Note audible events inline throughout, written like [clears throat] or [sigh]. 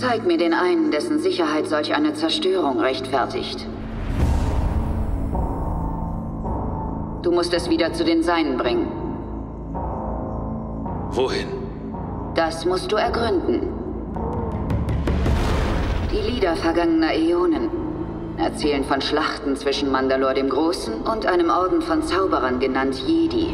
Zeig mir den einen, dessen Sicherheit solch eine Zerstörung rechtfertigt. Du musst es wieder zu den Seinen bringen. Wohin? Das musst du ergründen. Die Lieder vergangener Äonen erzählen von Schlachten zwischen Mandalor dem Großen und einem Orden von Zauberern genannt Jedi.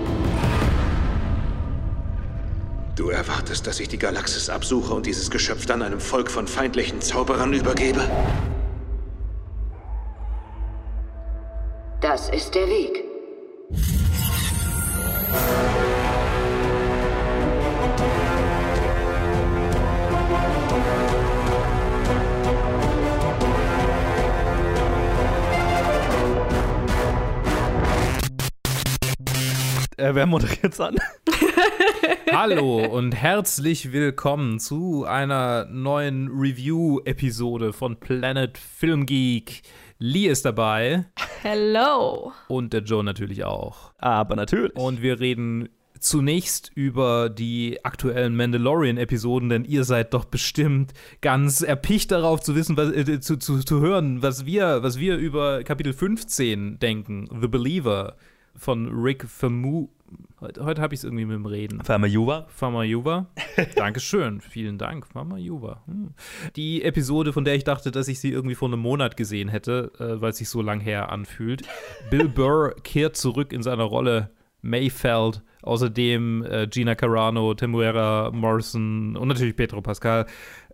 Du erwartest, dass ich die Galaxis absuche und dieses Geschöpf dann einem Volk von feindlichen Zauberern übergebe? Das ist der Weg. Äh, wer moderiert's an? Hallo und herzlich willkommen zu einer neuen Review-Episode von Planet Film Geek. Lee ist dabei Hello. und der Joe natürlich auch. Aber natürlich. Und wir reden zunächst über die aktuellen Mandalorian-Episoden, denn ihr seid doch bestimmt ganz erpicht darauf zu wissen, was, äh, zu, zu, zu hören, was wir, was wir über Kapitel 15 denken. The Believer von Rick Famu. Heute, heute habe ich es irgendwie mit dem Reden. Famajuva. Famajuva. [laughs] Dankeschön. Vielen Dank, Famajuva. Hm. Die Episode, von der ich dachte, dass ich sie irgendwie vor einem Monat gesehen hätte, äh, weil es sich so lang her anfühlt. Bill Burr kehrt zurück in seiner Rolle Mayfeld. Außerdem äh, Gina Carano, Temuera Morrison und natürlich Pedro Pascal.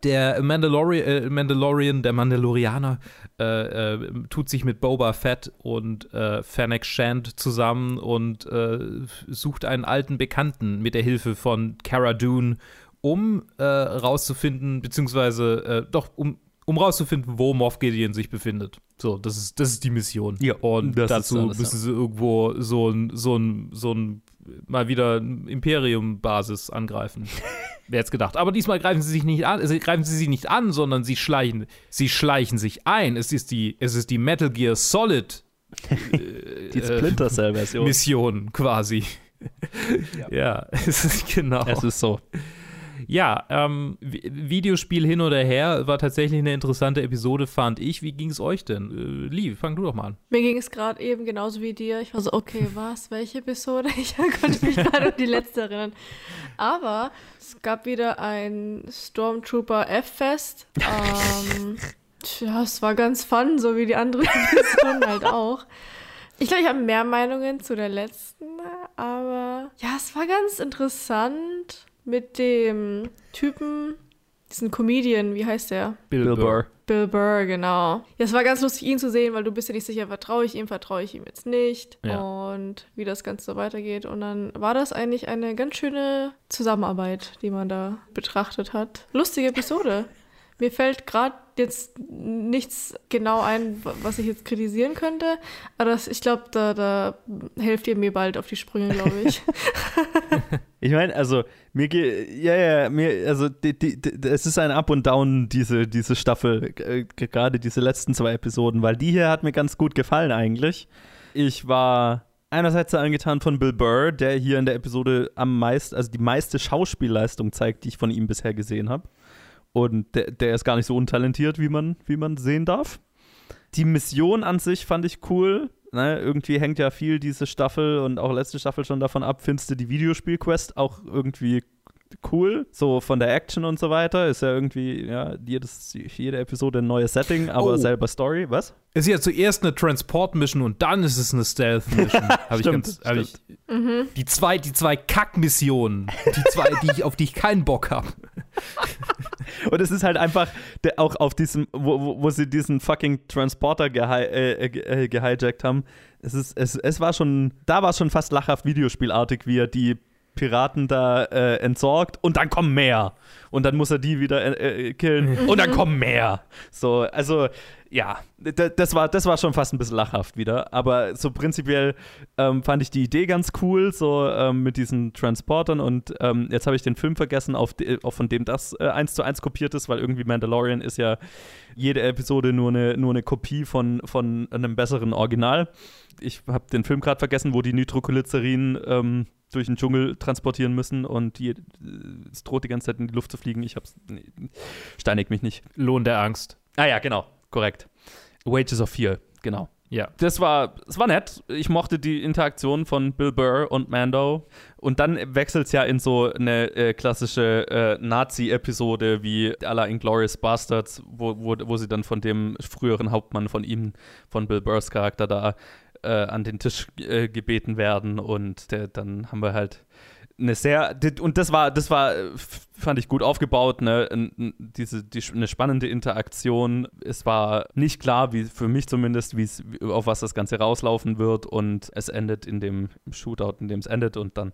Der Mandalori äh, Mandalorian, der Mandalorianer, äh, äh, tut sich mit Boba Fett und äh, Fennec Shand zusammen und äh, sucht einen alten Bekannten mit der Hilfe von Cara Dune, um äh, rauszufinden, beziehungsweise doch, um, um rauszufinden, wo Moff Gideon sich befindet. So, das ist, das ist die Mission. Ja, und dazu alles, müssen ja. sie irgendwo so ein, so ein, so ein mal wieder Imperium-Basis angreifen. [laughs] Wer jetzt gedacht. Aber diesmal greifen sie sich nicht an, also greifen sie sich nicht an, sondern sie schleichen, sie schleichen sich ein. Es ist die, es ist die Metal Gear Solid [laughs] Die Splinter Cell-Version. Mission quasi. [laughs] Ja, es ist genau. Es ist so. Ja, ähm, Vi- Videospiel hin oder her war tatsächlich eine interessante Episode, fand ich. Wie ging es euch denn? Äh, Lee, fang du doch mal an. Mir ging es gerade eben genauso wie dir. Ich war so, okay, was? Welche Episode? [laughs] Ich konnte mich [laughs] gerade an die letzte erinnern. Aber es gab wieder ein Stormtrooper F-Fest. Ähm, tja, es war ganz fun, so wie die anderen Episoden [laughs] halt auch. Ich glaube, ich habe mehr Meinungen zu der letzten, aber ja, es war ganz interessant mit dem Typen, diesen Comedian, wie heißt der? Bill Burr. Bill Burr, genau. Ja, es war ganz lustig, ihn zu sehen, weil du bist ja nicht sicher, vertraue ich ihm, vertraue ich ihm jetzt nicht Ja. und wie das Ganze so weitergeht. Und dann war das eigentlich eine ganz schöne Zusammenarbeit, die man da betrachtet hat. Lustige Episode. Mir fällt gerade jetzt nichts genau ein, wa- was ich jetzt kritisieren könnte, aber das, ich glaube, da, da helft ihr mir bald auf die Sprünge, glaube ich. [laughs] [laughs] Ich meine, also mir geht, ja, ja, mir, also die, die, die, es ist ein Up und Down, diese, diese Staffel, äh, gerade diese letzten zwei Episoden, weil die hier hat mir ganz gut gefallen eigentlich. Ich war einerseits sehr angetan von Bill Burr, der hier in der Episode am meisten, also die meiste Schauspielleistung zeigt, die ich von ihm bisher gesehen habe. Und der, der ist gar nicht so untalentiert, wie man, wie man sehen darf. Die Mission an sich fand ich cool. Ne, irgendwie hängt ja viel diese Staffel und auch letzte Staffel schon davon ab, findest du die Videospiel-Quest auch irgendwie cool, so von der Action und so weiter. Ist ja irgendwie, ja, jedes, jede Episode ein neues Setting, aber Oh. selber Story. Was? Es ist ja zuerst eine Transport-Mission und dann ist es eine Stealth-Mission. [laughs] Hab ich ganz, hab ich, die zwei, die zwei Kack-Missionen, die zwei, die ich, auf die ich keinen Bock habe. [laughs] Und es ist halt einfach der, auch auf diesem, wo, wo, wo sie diesen fucking Transporter gehi äh, ge- äh, gehijackt haben. Es, ist, es, es war schon, da war es schon fast lachhaft Videospielartig, wie er die Piraten da äh, entsorgt und dann kommen mehr. Und dann muss er die wieder äh, äh, killen und dann kommen mehr. So, also ja, das war, das war schon fast ein bisschen lachhaft wieder. Aber so prinzipiell ähm, fand ich die Idee ganz cool, so ähm, mit diesen Transportern. Und ähm, jetzt habe ich den Film vergessen, auf de, auf von dem das äh, eins zu eins kopiert ist, weil irgendwie Mandalorian ist ja jede Episode nur eine, nur eine Kopie von, von einem besseren Original. Ich habe den Film gerade vergessen, wo die Nitroglycerin ähm, durch den Dschungel transportieren müssen und die, äh, es droht die ganze Zeit in die Luft zu fliegen. Ich hab's. Nee, steinig mich nicht. Lohn der Angst. Ah ja, genau, korrekt. Wages of Fear, genau. Ja. Das war, es war nett. Ich mochte die Interaktion von Bill Burr und Mando. Und dann wechselt es ja in so eine äh, klassische äh, Nazi-Episode wie à la Inglourious Bastards, wo, wo, wo sie dann von dem früheren Hauptmann von ihm, von Bill Burrs Charakter da äh, an den Tisch äh, gebeten werden. Und der, dann haben wir halt eine sehr und das war das war äh, fand ich gut aufgebaut ne? Diese die, eine spannende Interaktion. Es war nicht klar wie für mich zumindest wie auf was das ganze rauslaufen wird und es endet in dem Shootout in dem es endet und dann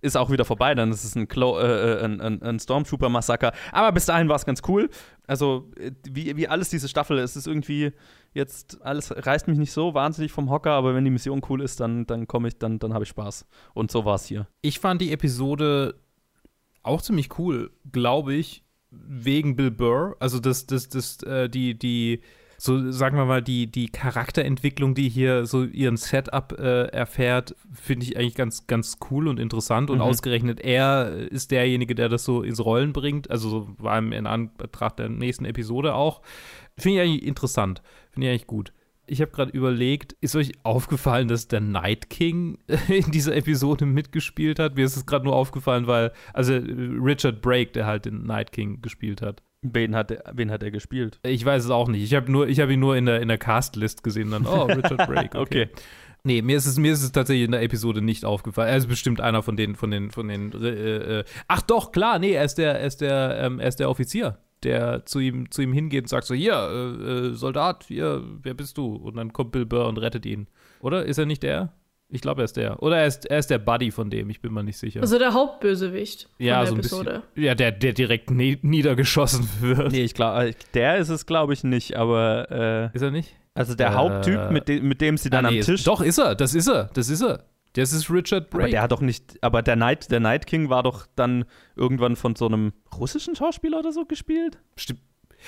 ist auch wieder vorbei. Dann ist es ein, Klo äh, äh ein, ein, ein Stormtrooper Massaker aber bis dahin war es ganz cool. Also äh, wie, wie alles diese Staffel es ist irgendwie jetzt alles reißt mich nicht so wahnsinnig vom Hocker, aber wenn die Mission cool ist, dann, dann komme ich, dann, dann habe ich Spaß. Und so war es hier. Ich fand die Episode auch ziemlich cool, glaube ich, wegen Bill Burr. Also das, das, das, äh, die, die, so sagen wir mal, die, die Charakterentwicklung, die hier so ihren Setup äh, erfährt, finde ich eigentlich ganz, ganz cool und interessant. Und mhm. ausgerechnet er ist derjenige, der das so ins Rollen bringt. Also so war in Anbetracht der nächsten Episode auch. Finde ich eigentlich interessant. Finde ich eigentlich gut. Ich habe gerade überlegt, ist euch aufgefallen, dass der Night King [laughs] in dieser Episode mitgespielt hat? Mir ist es gerade nur aufgefallen, weil, also Richard Brake, der halt den Night King gespielt hat. Wen hat er, wen hat er gespielt? Ich weiß es auch nicht. Ich habe hab ihn nur in der, in der Castlist gesehen. Dann, oh, [laughs] Richard Brake. Okay. okay. Nee, mir ist, es, mir ist es tatsächlich in der Episode nicht aufgefallen. Er ist bestimmt einer von den, von den, von den. Äh, äh, ach doch, klar, nee, er ist der, er ist der, ähm, er ist der Offizier der zu ihm, zu ihm hingeht und sagt so, hier, äh, äh, Soldat, hier, wer bist du? Und dann kommt Bill Burr und rettet ihn. Oder? Ist er nicht der? Ich glaube, er ist der. Oder er ist, er ist der Buddy von dem, ich bin mir nicht sicher. Also der Hauptbösewicht ja, der so ein Episode. Bisschen, ja, der, der direkt nie, niedergeschossen wird. Nee, ich glaube, äh, der ist es, glaube ich, nicht, aber. Äh, ist er nicht? Also der äh, Haupttyp, mit, de mit dem sie dann ah, nee, am Tisch. Ist, doch, ist er, das ist er, das ist er. Das ist Richard Brake. Aber der hat doch nicht, aber der Night, der Night King war doch dann irgendwann von so einem russischen Schauspieler oder so gespielt? Stimmt.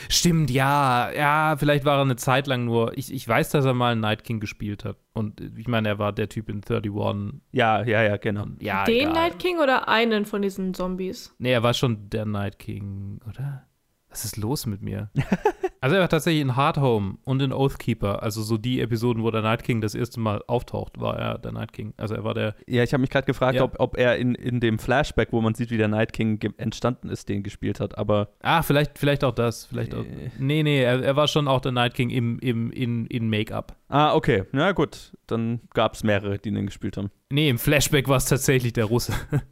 Stimmt, ja. Ja, vielleicht war er eine Zeit lang nur. Ich, ich weiß, dass er mal Night King gespielt hat. Und ich meine, er war der Typ in 31. Ja, ja, ja, genau. Ja, Den egal. Night King oder einen von diesen Zombies? Nee, er war schon der Night King, oder? Was ist los mit mir? [laughs] also er war tatsächlich in Hard Home und in Oathkeeper, also so die Episoden, wo der Night King das erste Mal auftaucht, war er der Night King. Also er war der. Ja, ich habe mich gerade gefragt, ja. ob, ob er in, in dem Flashback, wo man sieht, wie der Night King entstanden ist, den gespielt hat, aber. Ah, vielleicht, vielleicht auch das. Vielleicht auch. Nee, nee, er, er war schon auch der Night King im, im, in, in Make-up. Ah, okay. Na gut, dann gab es mehrere, die den gespielt haben. Nee, im Flashback war es tatsächlich der Russe. [laughs]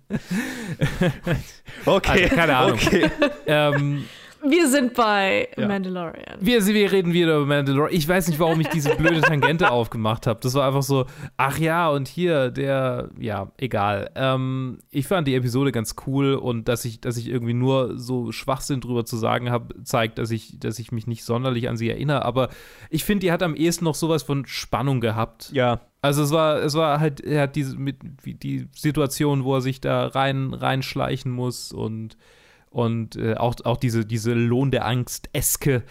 okay. [laughs] Also, keine Ahnung. Okay. ähm, wir sind bei ja. Mandalorian. Wir, wir reden wieder über Mandalorian. Ich weiß nicht, warum ich diese blöde Tangente [laughs] aufgemacht habe. Das war einfach so, ach ja, und hier, der, ja, egal. Ähm, ich fand die Episode ganz cool und dass ich, dass ich irgendwie nur so Schwachsinn drüber zu sagen habe, zeigt, dass ich, dass ich mich nicht sonderlich an sie erinnere. Aber ich finde, die hat am ehesten noch sowas von Spannung gehabt. Ja. Also es war, es war halt, er hat diese, mit, die Situation, wo er sich da rein, reinschleichen muss und und äh, auch, auch diese, diese Lohn der Angst-eske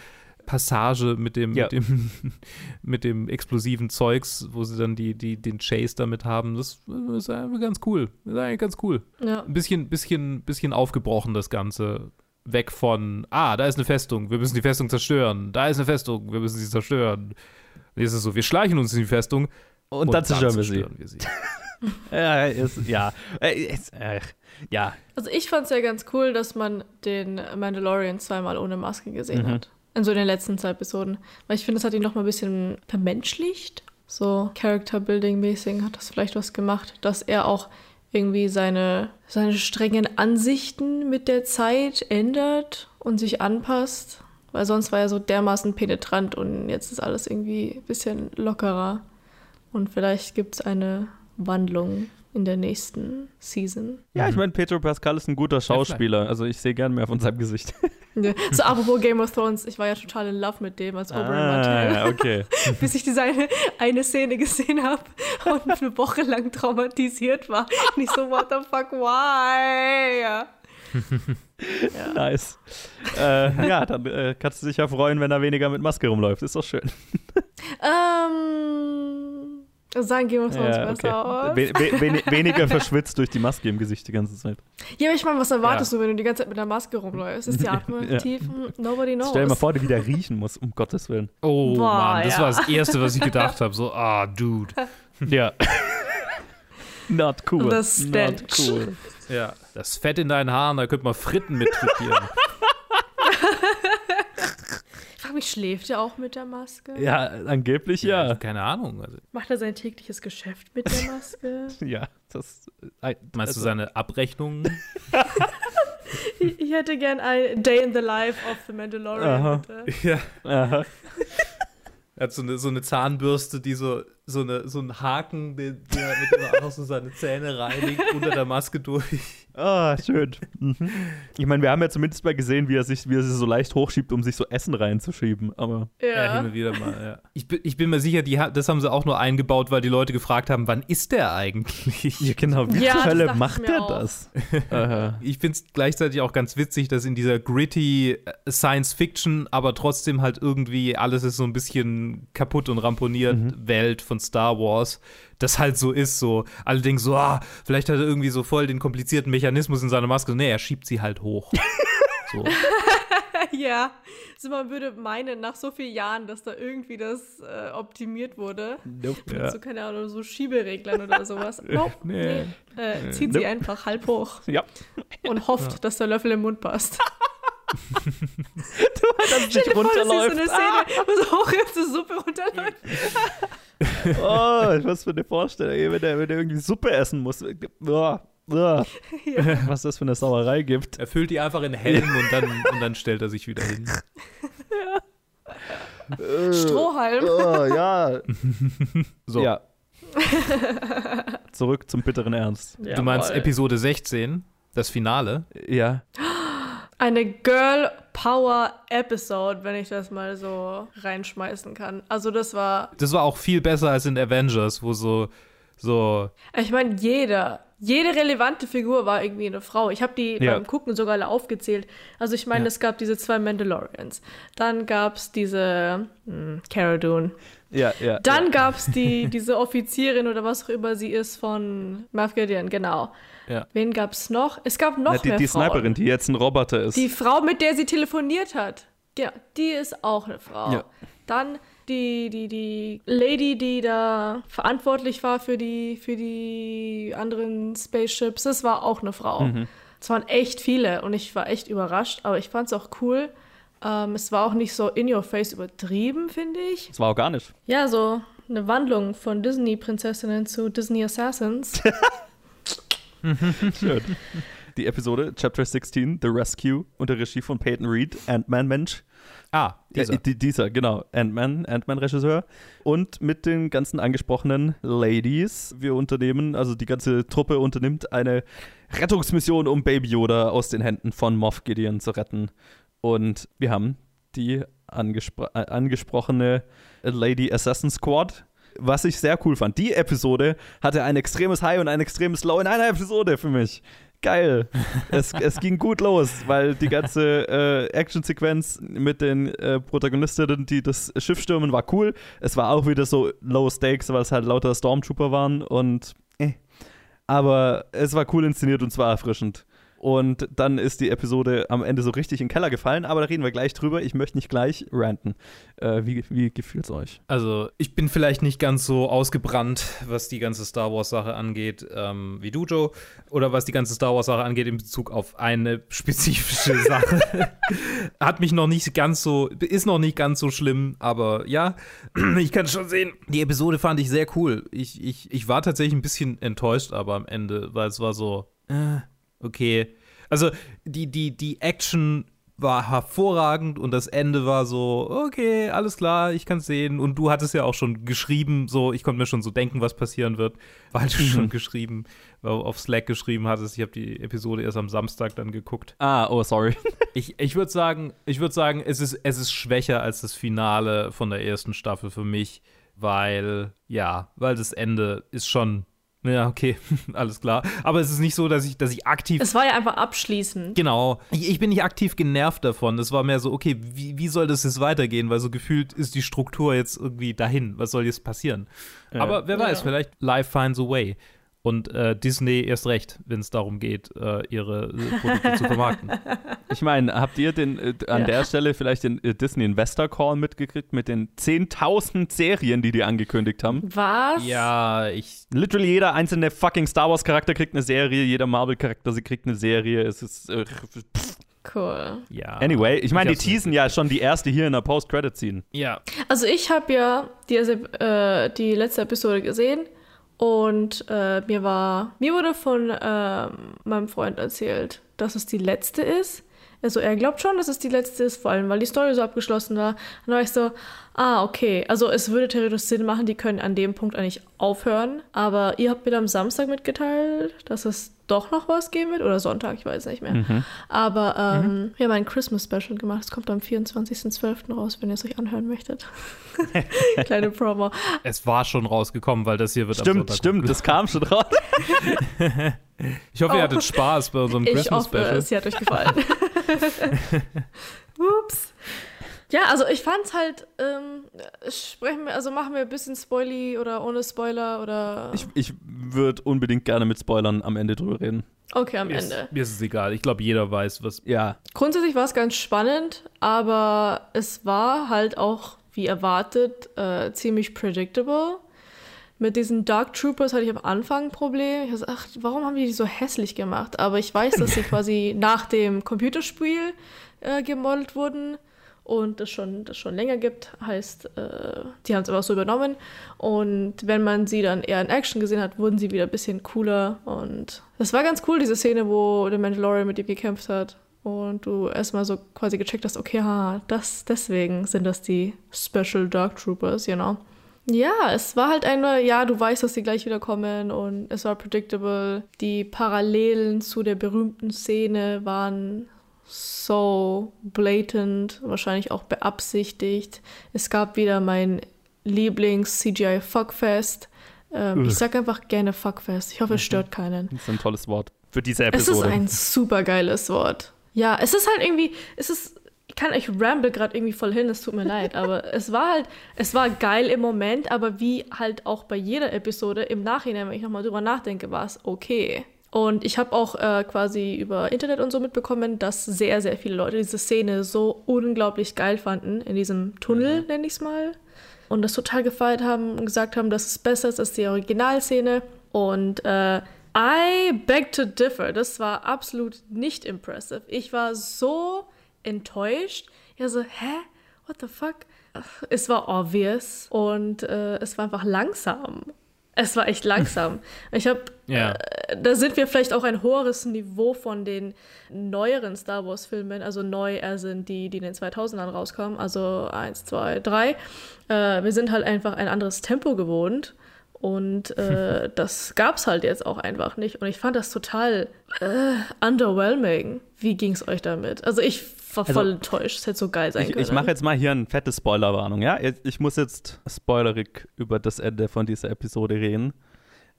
Passage mit dem, ja. mit dem, [laughs] mit dem explosiven Zeugs, wo sie dann die, die, den Chase damit haben, das ist einfach ganz cool. Das ist eigentlich ganz cool. Ja. Ein bisschen, bisschen, bisschen aufgebrochen, das Ganze. Weg von, ah, da ist eine Festung, wir müssen die Festung zerstören. Da ist eine Festung, wir müssen sie zerstören. Jetzt ist es so, wir schleichen uns in die Festung und, und dann zerstören, wir sie. Wir sie. [laughs] [laughs] ja, ist, ja. Ist, äh, ja. Also ich fand es ja ganz cool, dass man den Mandalorian zweimal ohne Maske gesehen mhm. hat. In so den letzten zwei Episoden. Weil ich finde, das hat ihn noch mal ein bisschen vermenschlicht. So Character-Building-mäßig hat das vielleicht was gemacht, dass er auch irgendwie seine, seine strengen Ansichten mit der Zeit ändert und sich anpasst. Weil sonst war er so dermaßen penetrant und jetzt ist alles irgendwie ein bisschen lockerer. Und vielleicht gibt es eine Wandlung in der nächsten Season. Ja, ich meine, Pedro Pascal ist ein guter Schauspieler. Also ich sehe gern mehr von seinem Gesicht. [laughs] Ja. So, apropos Game of Thrones, ich war ja total in Love mit dem als Oberyn ah, Martell. [laughs] okay. [laughs] Bis ich diese eine, eine Szene gesehen habe und eine Woche lang traumatisiert war. Nicht so, what the fuck, why? Ja. ja. Nice. Äh, ja, dann äh, kannst du dich ja freuen, wenn er weniger mit Maske rumläuft. Ist doch schön. Ähm sagen Game of Thrones Ja, besser aus. okay. We we weni- weniger verschwitzt durch die Maske im Gesicht die ganze Zeit. Ja, aber ich meine, was erwartest du, wenn du die ganze Zeit mit der Maske rumläufst? Ist die Atmung Ja. tief? Nobody knows. Stell dir mal vor, der wieder riechen muss, um Gottes Willen. Oh Boah, Mann, das ja. war das Erste, was ich gedacht habe. So, ah, Dude. [laughs] Ja. [laughs] Not cool. The Not cool. Ja, das Fett in deinen Haaren, da könnte man Fritten mit frittieren. [laughs] Ich frage mich, schläft er auch mit der Maske? Ja, angeblich ja. Keine Ahnung. Also, Macht er sein tägliches Geschäft mit der Maske? [laughs] Ja, das. äh, meinst du also- seine Abrechnungen? [laughs] ich ich hätte gern ein Day in the Life of the Mandalorian, Aha. bitte. ja. Aha. [laughs] Er hat so eine, so eine Zahnbürste, die so, so, eine, so einen Haken, den, der, mit dem er einfach so seine Zähne reinigt, unter der Maske durch. Ah, schön. Mhm. Ich meine, wir haben ja zumindest mal gesehen, wie er sich, wie er sich so leicht hochschiebt, um sich so Essen reinzuschieben. Aber Ja, Ja. hin und wieder mal, ja. Ich bin, ich bin mir sicher, die, das haben sie auch nur eingebaut, weil die Leute gefragt haben, wann ist der eigentlich? ja, genau. Wie Ja, zur Hölle macht der auch. das? [laughs] Aha. Ich finde es gleichzeitig auch ganz witzig, dass in dieser gritty äh, Science Fiction, aber trotzdem halt irgendwie alles ist so ein bisschen kaputt und ramponiert Welt von Star Wars, das halt so ist, so alle denken so, ah, vielleicht hat er irgendwie so voll den komplizierten Mechanismus in seiner Maske. Nee, er schiebt sie halt hoch. [laughs] so. ja. Also man würde meinen, nach so vielen Jahren, dass da irgendwie das äh, optimiert wurde. Nope. Mit so, keine Ahnung, so Schiebereglern oder sowas. [laughs] Nope, Nee. nee. Äh, zieht sie einfach halb hoch Ja. und hofft, dass der Löffel im Mund passt. [laughs] Dass es nicht Voll, das ist so runterläuft. eine Szene, wo so hochhüpfte Suppe runterläuft. [laughs] Oh, was für eine Vorstellung, wenn der, wenn der irgendwie Suppe essen muss. Uah, uah. [laughs] Was das für eine Sauerei gibt. Er füllt die einfach in Helm und dann, und dann stellt er sich wieder hin. Strohhalm. Oh, ja. So, Ja. [laughs] Zurück zum bitteren Ernst. du meinst Jawohl. Episode 16, das Finale? Ja. Eine Girl Power Episode, wenn ich das mal so reinschmeißen kann. Also das war, Das war auch viel besser als in Avengers, wo so, so ich meine, jeder, jede relevante Figur war irgendwie eine Frau. Ich habe die Ja. beim Gucken sogar alle aufgezählt. Also ich meine, Ja. es gab diese zwei Mandalorians. Dann gab es diese hm, Cara Dune. Ja, ja. Dann ja. gab es die, [laughs] diese Offizierin oder was auch immer sie ist von Moff Gideon, genau. Ja. Wen gab es noch? Es gab noch Na, die, mehr die Frauen. Sniperin, die jetzt ein Roboter ist. Die Frau, mit der sie telefoniert hat. Ja, die ist auch eine Frau. Ja. Dann die, die, die Lady, die da verantwortlich war für die, für die anderen Spaceships, das war auch eine Frau. Mhm. Es waren echt viele und ich war echt überrascht, aber ich fand es auch cool. Ähm, es war auch nicht so in your face übertrieben, finde ich. das war organisch. Ja, so eine Wandlung von Disney-Prinzessinnen zu Disney Assassins. [laughs] [laughs] Schön. Die Episode Chapter 16, The Rescue, unter Regie von Peyton Reed, Ant-Man Mensch. Ah, dieser. Ja, die, dieser, genau. Ant-Man, Ant-Man-Regisseur. Und mit den ganzen angesprochenen Ladies. Wir unternehmen, also die ganze Truppe unternimmt eine Rettungsmission, um Baby Yoda aus den Händen von Moff Gideon zu retten. Und wir haben die angespro äh, angesprochene Lady Assassin Squad. Was ich sehr cool fand. Die Episode hatte ein extremes High und ein extremes Low in einer Episode für mich. Geil. es, [laughs] es ging gut los, weil die ganze äh, Actionsequenz mit den äh, Protagonistinnen, die das Schiff stürmen, war cool. Es war auch wieder so Low Stakes, weil es halt lauter Stormtrooper waren und äh. Aber es war cool inszeniert und zwar erfrischend. Und dann ist die Episode am Ende so richtig in den Keller gefallen, aber da reden wir gleich drüber. Ich möchte nicht gleich ranten. Äh, wie wie gefühlt es euch? Also, ich bin vielleicht nicht ganz so ausgebrannt, was die ganze Star Wars-Sache angeht, ähm, wie du, Joe. Oder was die ganze Star Wars-Sache angeht in Bezug auf eine spezifische [laughs] Sache. Hat mich noch nicht ganz so, ist noch nicht ganz so schlimm, aber ja, [clears throat] ich kann schon sehen. Die Episode fand ich sehr cool. Ich, ich, ich war tatsächlich ein bisschen enttäuscht, aber am Ende, weil es war so, äh, okay. Also, die, die, die Action war hervorragend und das Ende war so, okay, alles klar, ich kann sehen. Und du hattest ja auch schon geschrieben, so, ich konnte mir schon so denken, was passieren wird, weil du schon geschrieben, auf Slack geschrieben hattest. Ich habe die Episode erst am Samstag dann geguckt. Ah, oh, sorry. [laughs] Ich, ich würde sagen, ich würde sagen, es ist, es ist schwächer als das Finale von der ersten Staffel für mich, weil, ja, weil das Ende ist schon Ja, okay, [laughs] alles klar. Aber es ist nicht so, dass ich, dass ich aktiv. Es war ja einfach abschließend. Genau. Ich, ich bin nicht aktiv genervt davon. Es war mehr so, okay, wie, wie soll das jetzt weitergehen? Weil so gefühlt ist die Struktur jetzt irgendwie dahin. Was soll jetzt passieren? Ja. Aber wer weiß, Ja. vielleicht Life finds a way. Und äh, Disney erst recht, wenn es darum geht, äh, ihre Produkte zu vermarkten. [laughs] Ich meine, habt ihr den, äh, an Ja. der Stelle vielleicht den äh, Disney Investor Call mitgekriegt mit den 10.000 Serien, die die angekündigt haben? Was? Ja, ich. Literally jeder einzelne fucking Star Wars Charakter kriegt eine Serie, jeder Marvel Charakter sie kriegt eine Serie. Es ist äh, pff. Cool. Ja. anyway. Ich meine, die teasen ja schon die erste hier in der Post Credit Scene. Ja. Also ich habe ja die, äh, die letzte Episode gesehen und äh, mir war mir wurde von ähm, meinem Freund erzählt, dass es die letzte ist. Also er glaubt schon, dass es die letzte ist, vor allem weil die Story so abgeschlossen war. Dann war ich so, ah okay, also es würde theoretisch Sinn machen, die können an dem Punkt eigentlich aufhören. Aber ihr habt mir am Samstag mitgeteilt, dass es doch noch was geben wird oder Sonntag, ich weiß nicht mehr. Aber ähm, wir haben ein Christmas Special gemacht. Es kommt am 24.12. raus, wenn ihr es euch anhören möchtet. [laughs] Kleine Promo. Es war schon rausgekommen, weil das hier wird am Stimmt, Sonntag stimmt, das kam schon raus. [laughs] Ich hoffe, ihr Oh. hattet Spaß bei unserem Ich Christmas hoffe, Special. es hat euch gefallen. [laughs] Ups. Ja, also ich fand's halt, ähm, sprechen wir, also machen wir ein bisschen Spoily oder ohne Spoiler oder. Ich, ich würde unbedingt gerne mit Spoilern am Ende drüber reden. okay, am Mir ist, Ende. mir ist es egal. Ich glaube, jeder weiß, was. Ja, Grundsätzlich war es ganz spannend, aber es war halt auch, wie erwartet, äh, ziemlich predictable. Mit diesen Dark Troopers hatte ich am Anfang ein Problem. Ich dachte, ach, warum haben die die so hässlich gemacht? Aber ich weiß, dass sie [laughs] quasi nach dem Computerspiel äh, gemodelt wurden und das schon, das schon länger gibt. Heißt, äh, die haben es aber so übernommen. Und wenn man sie dann eher in Action gesehen hat, wurden sie wieder ein bisschen cooler. Und das war ganz cool, diese Szene, wo der Mandalorian mit ihm gekämpft hat. Und du erstmal so quasi gecheckt hast, okay, ha, das, deswegen sind das die Special Dark Troopers, you know. Ja, es war halt eine, ja, du weißt, dass sie gleich wieder kommen und es war predictable. Die Parallelen zu der berühmten Szene waren so blatant, wahrscheinlich auch beabsichtigt. Es gab wieder mein Lieblings-CGI-Fuckfest. Ähm, ich sag einfach gerne Fuckfest. Ich hoffe, es stört keinen. das ist ein tolles Wort für diese Es ist Episode. ein super geiles Wort. Ja, es ist halt irgendwie, es ist, ich kann, ich ramble gerade irgendwie voll hin, es tut mir leid, aber [laughs] es war halt, es war geil im Moment, aber wie halt auch bei jeder Episode im Nachhinein, wenn ich nochmal drüber nachdenke, war es okay. Und ich habe auch äh, quasi über Internet und so mitbekommen, dass sehr, sehr viele Leute diese Szene so unglaublich geil fanden, in diesem Tunnel, nenne ich es mal. Und das total gefeiert haben und gesagt haben, dass es besser ist als die Originalszene. Und äh, I beg to differ. Das war absolut nicht impressive. Ich war so enttäuscht. Ich war so, hä? What the fuck? Es war obvious und äh, es war einfach langsam. Es war echt langsam. [laughs] Ich habe, Ja. äh, da sind wir vielleicht auch ein höheres Niveau von den neueren Star Wars Filmen, also neu sind die, die in den 2000ern rauskamen, also 1, 2, 3. Äh, wir sind halt einfach ein anderes Tempo gewohnt und äh, [laughs] das gab's halt jetzt auch einfach nicht. Und ich fand das total äh, underwhelming. Wie ging's euch damit? Also ich war voll Also, enttäuscht. Es hätte so geil sein Ich, können. ich mache jetzt mal hier eine fette Spoilerwarnung, ja? Ich- Ich muss jetzt spoilerig über das Ende von dieser Episode reden,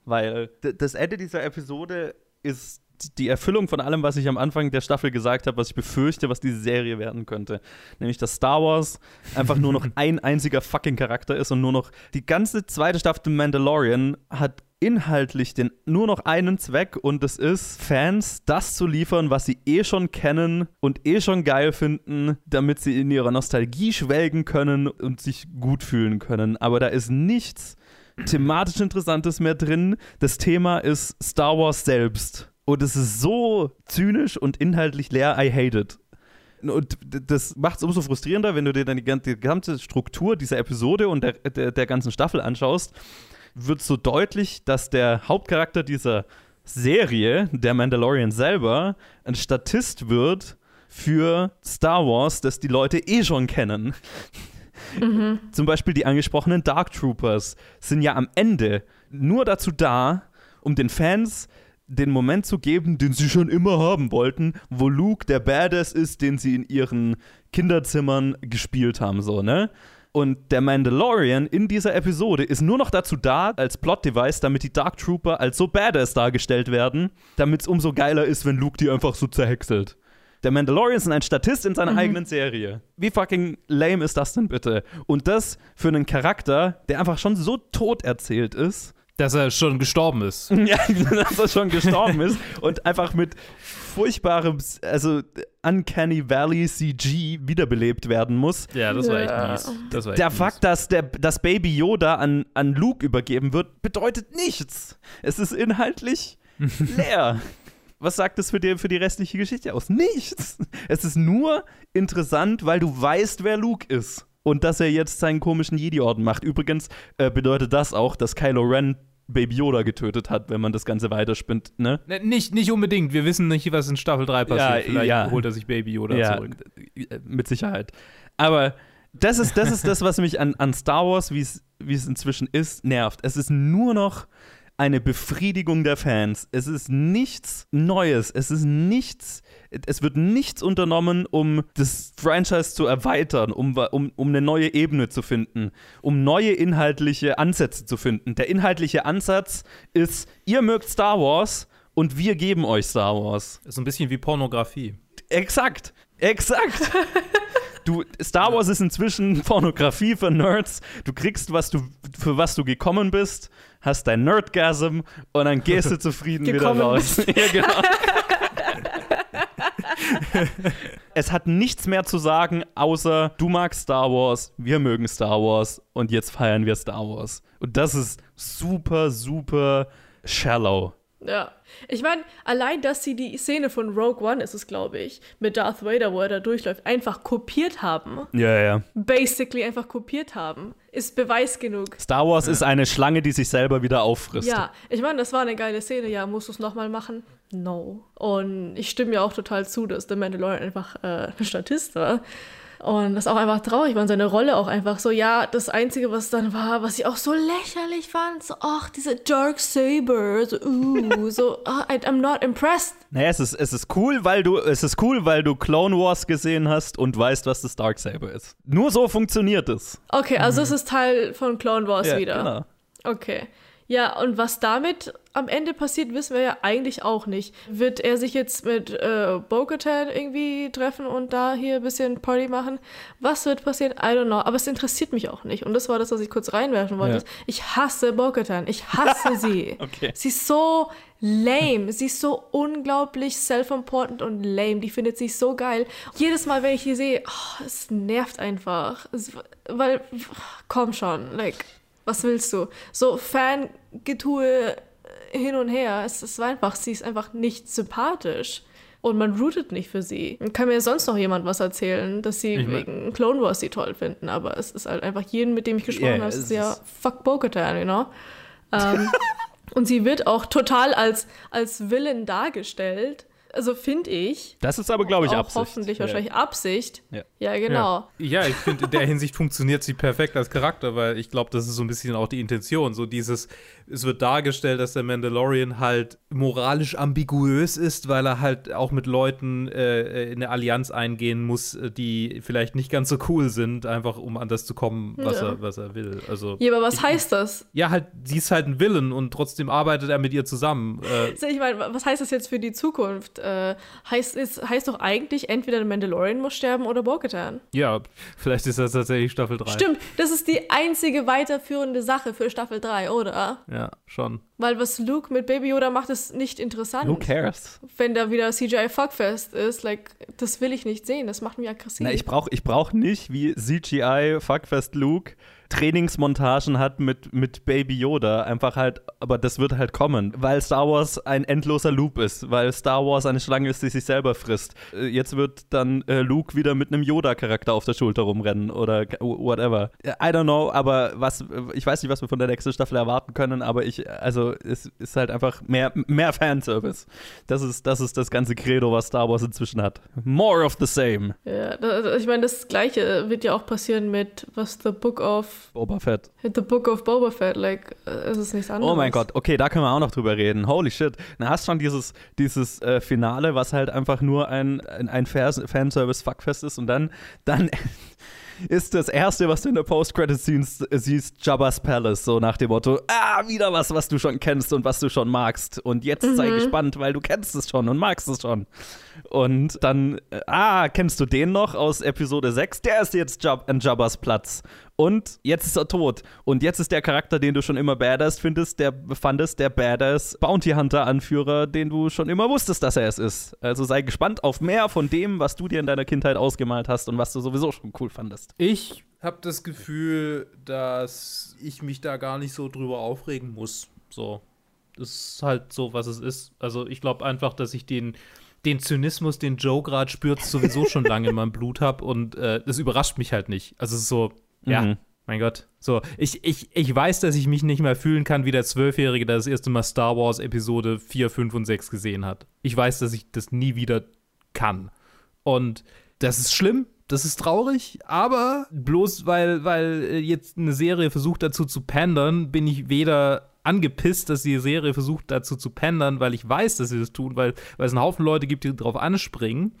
weil das Ende dieser Episode ist die Erfüllung von allem, was ich am Anfang der Staffel gesagt habe, was ich befürchte, was diese Serie werden könnte. Nämlich, dass Star Wars einfach nur noch [laughs] ein einziger fucking Charakter ist und nur noch die ganze zweite Staffel Mandalorian hat inhaltlich den, nur noch einen Zweck und das ist, Fans das zu liefern, was sie eh schon kennen und eh schon geil finden, damit sie in ihrer Nostalgie schwelgen können und sich gut fühlen können. Aber da ist nichts thematisch Interessantes mehr drin. Das Thema ist Star Wars selbst. Und es ist so zynisch und inhaltlich leer, I hate it. Und das macht es umso frustrierender, wenn du dir dann die ganze Struktur dieser Episode und der, der, der ganzen Staffel anschaust, wird so deutlich, dass der Hauptcharakter dieser Serie, der Mandalorian selber, ein Statist wird für Star Wars, das die Leute eh schon kennen. [laughs] Zum Beispiel die angesprochenen Dark Troopers sind ja am Ende nur dazu da, um den Fans den Moment zu geben, den sie schon immer haben wollten, wo Luke der Badass ist, den sie in ihren Kinderzimmern gespielt haben, so, ne? Und der Mandalorian in dieser Episode ist nur noch dazu da, als Plot-Device, damit die Dark Trooper als so badass dargestellt werden, damit es umso geiler ist, wenn Luke die einfach so zerhäckselt. Der Mandalorian ist ein Statist in seiner eigenen Serie. Wie fucking lame ist das denn bitte? Und das für einen Charakter, der einfach schon so tot erzählt ist, Dass er schon gestorben ist. [laughs] ja, dass er schon gestorben ist und einfach mit furchtbarem, also Uncanny Valley CG wiederbelebt werden muss. Ja, das war Ja. echt mies. Das war echt Der mies. Fakt, dass der, das Baby Yoda an, an Luke übergeben wird, bedeutet nichts. Es ist inhaltlich [laughs] leer. Was sagt das für die, für die restliche Geschichte aus? Nichts. Es ist nur interessant, weil du weißt, wer Luke ist. Und dass er jetzt seinen komischen Jedi-Orden macht. Übrigens äh, bedeutet das auch, dass Kylo Ren Baby Yoda getötet hat, wenn man das Ganze weiterspinnt, ne? Ne, Nicht, nicht unbedingt. Wir wissen nicht, was in Staffel 3 passiert. Ja, Vielleicht ja. holt er sich Baby Yoda ja, zurück. äh, mit Sicherheit. Aber das ist das, ist das was mich an, an Star Wars, wie es wie es inzwischen ist, nervt. Es ist nur noch eine Befriedigung der Fans. Es ist nichts Neues. Es ist nichts. Es wird nichts unternommen, um das Franchise zu erweitern, um, um, um eine neue Ebene zu finden, um neue inhaltliche Ansätze zu finden. Der inhaltliche Ansatz ist, ihr mögt Star Wars und wir geben euch Star Wars. Ist so ein bisschen wie Pornografie. Exakt, exakt. Du, Star Wars ist inzwischen Pornografie für Nerds. Du kriegst, was du, für was du gekommen bist, hast dein Nerdgasm und dann gehst du zufrieden wieder raus. [laughs] ja, genau. es hat nichts mehr zu sagen, außer du magst Star Wars, wir mögen Star Wars und jetzt feiern wir Star Wars. Und das ist super, super shallow. Ja. Ich meine, allein, dass sie die Szene von Rogue One ist es, glaube ich, mit Darth Vader, wo er da durchläuft, einfach kopiert haben. Ja, ja. Basically einfach kopiert haben. Ist Beweis genug. Star Wars ist eine Schlange, die sich selber wieder auffrisst. Ja, ich meine, das war eine geile Szene. Ja, musst du es nochmal machen? No. Und ich stimme ja auch total zu, dass der Mandalorian einfach äh, ein Statist war. Und das auch einfach traurig war und seine Rolle auch einfach so, ja, das Einzige, was dann war, was ich auch so lächerlich fand, so, ach, diese Dark Saber, so, uh, so, [laughs] I, I'm not impressed. Naja, es ist, es ist cool, weil du, es ist cool, weil du Clone Wars gesehen hast und weißt, was das Darksaber ist. Nur so funktioniert es. Okay, also es ist Teil von Clone Wars Ja, wieder. genau. Okay. Ja, und was damit am Ende passiert, wissen wir ja eigentlich auch nicht. Wird er sich jetzt mit äh, Bo-Katan irgendwie treffen und da hier ein bisschen Party machen? Was wird passieren? I don't know. Aber es interessiert mich auch nicht. Und das war das, was ich kurz reinwerfen wollte. Ja. Ich hasse Bo-Katan. Ich hasse [laughs] sie. Okay. Sie ist so lame. Sie ist so unglaublich self-important und lame. Die findet sich so geil. Jedes Mal, wenn ich die sehe, oh, es nervt einfach. Es, weil, komm schon, like, was willst du? So Fangetue hin und her. Es, es war einfach, sie ist einfach nicht sympathisch. Und man rootet nicht für sie. Kann mir sonst noch jemand was erzählen, dass sie Ich mein- wegen Clone Wars sie toll finden. Aber es ist halt einfach jeden, mit dem ich gesprochen Ja, habe, es ist ja ist- fuck Bo-Katan, you know? Ähm, [laughs] und sie wird auch total als, als Villain dargestellt. Also finde ich. Das ist aber, glaube ich, auch Absicht. hoffentlich Ja. wahrscheinlich Absicht. Ja. Ja, genau. Ja, ich finde, in der Hinsicht funktioniert sie perfekt als Charakter, weil ich glaube, das ist so ein bisschen auch die Intention. So dieses, es wird dargestellt, dass der Mandalorian halt moralisch ambiguös ist, weil er halt auch mit Leuten äh, in eine Allianz eingehen muss, äh, die vielleicht nicht ganz so cool sind, einfach um an das zu kommen, was, Ja. er, was er will. Also, Ja, aber was heißt das? ja, halt, sie ist halt ein Villain und trotzdem arbeitet er mit ihr zusammen. Äh, Ich meine, was heißt das jetzt für die Zukunft? Äh, heißt, es heißt doch eigentlich, entweder der Mandalorian muss sterben oder Bo-Katan. ja, vielleicht ist das tatsächlich Staffel 3. Stimmt, das ist die einzige weiterführende Sache für Staffel 3, oder? Ja, schon. Weil was Luke mit Baby Yoda macht, ist nicht interessant. Who cares? Wenn da wieder CGI Fuckfest ist, like, das will ich nicht sehen, das macht mich aggressiv. Na, ich brauche ich brauch nicht wie CGI Fuckfest Luke Trainingsmontagen hat mit, mit Baby Yoda. Einfach halt, aber das wird halt kommen, weil Star Wars ein endloser Loop ist, weil Star Wars eine Schlange ist, die sich selber frisst. Äh, Jetzt wird dann äh, Luke wieder mit einem Yoda-Charakter auf der Schulter rumrennen oder whatever. I don't know, aber was, ich weiß nicht, was wir von der nächsten Staffel erwarten können, aber ich, also es ist halt einfach mehr, mehr Fanservice. Das ist, das ist das ganze Credo, was Star Wars inzwischen hat. More of the same. ja, ich meine, das Gleiche wird ja auch passieren mit was The Book of Boba Fett. The Book of Boba Fett, like, äh, es ist nichts anderes. Oh mein Gott, okay, da können wir auch noch drüber reden. Holy shit. Na, hast schon dieses, dieses äh, Finale, was halt einfach nur ein, ein, ein Fans- Fanservice-Fuckfest ist und dann, dann [laughs] ist das erste, was du in der Post-Credit siehst, siehst, Jabba's Palace, so nach dem Motto, ah, wieder was, was du schon kennst und was du schon magst. Und jetzt sei gespannt, weil du kennst es schon und magst es schon. Und dann, äh, ah, kennst du den noch aus Episode 6? Der ist jetzt Jab an Jabba's Platz. Und jetzt ist er tot. Und jetzt ist der Charakter, den du schon immer badass findest, der fandest, der badass Bounty Hunter Anführer, den du schon immer wusstest, dass er es ist. Also sei gespannt auf mehr von dem, was du dir in deiner Kindheit ausgemalt hast und was du sowieso schon cool fandest. Ich habe das Gefühl, dass ich mich da gar nicht so drüber aufregen muss. So. Das ist halt so, was es ist. Also ich glaube einfach, dass ich den, den Zynismus, den Joe gerade spürt, sowieso schon lange in meinem Blut habe und äh, das überrascht mich halt nicht. Also es ist so, ja, Mhm. mein Gott. So, ich, ich, ich weiß, dass ich mich nicht mehr fühlen kann wie der Zwölfjährige, der das erste Mal Star Wars Episode 4, 5 und 6 gesehen hat. Ich weiß, dass ich das nie wieder kann. Und das ist schlimm, das ist traurig, aber bloß weil, weil äh, jetzt eine Serie versucht dazu zu pandern, bin ich weder angepisst, dass die Serie versucht dazu zu pandern, weil ich weiß, dass sie das tun, weil, weil es einen Haufen Leute gibt, die drauf anspringen.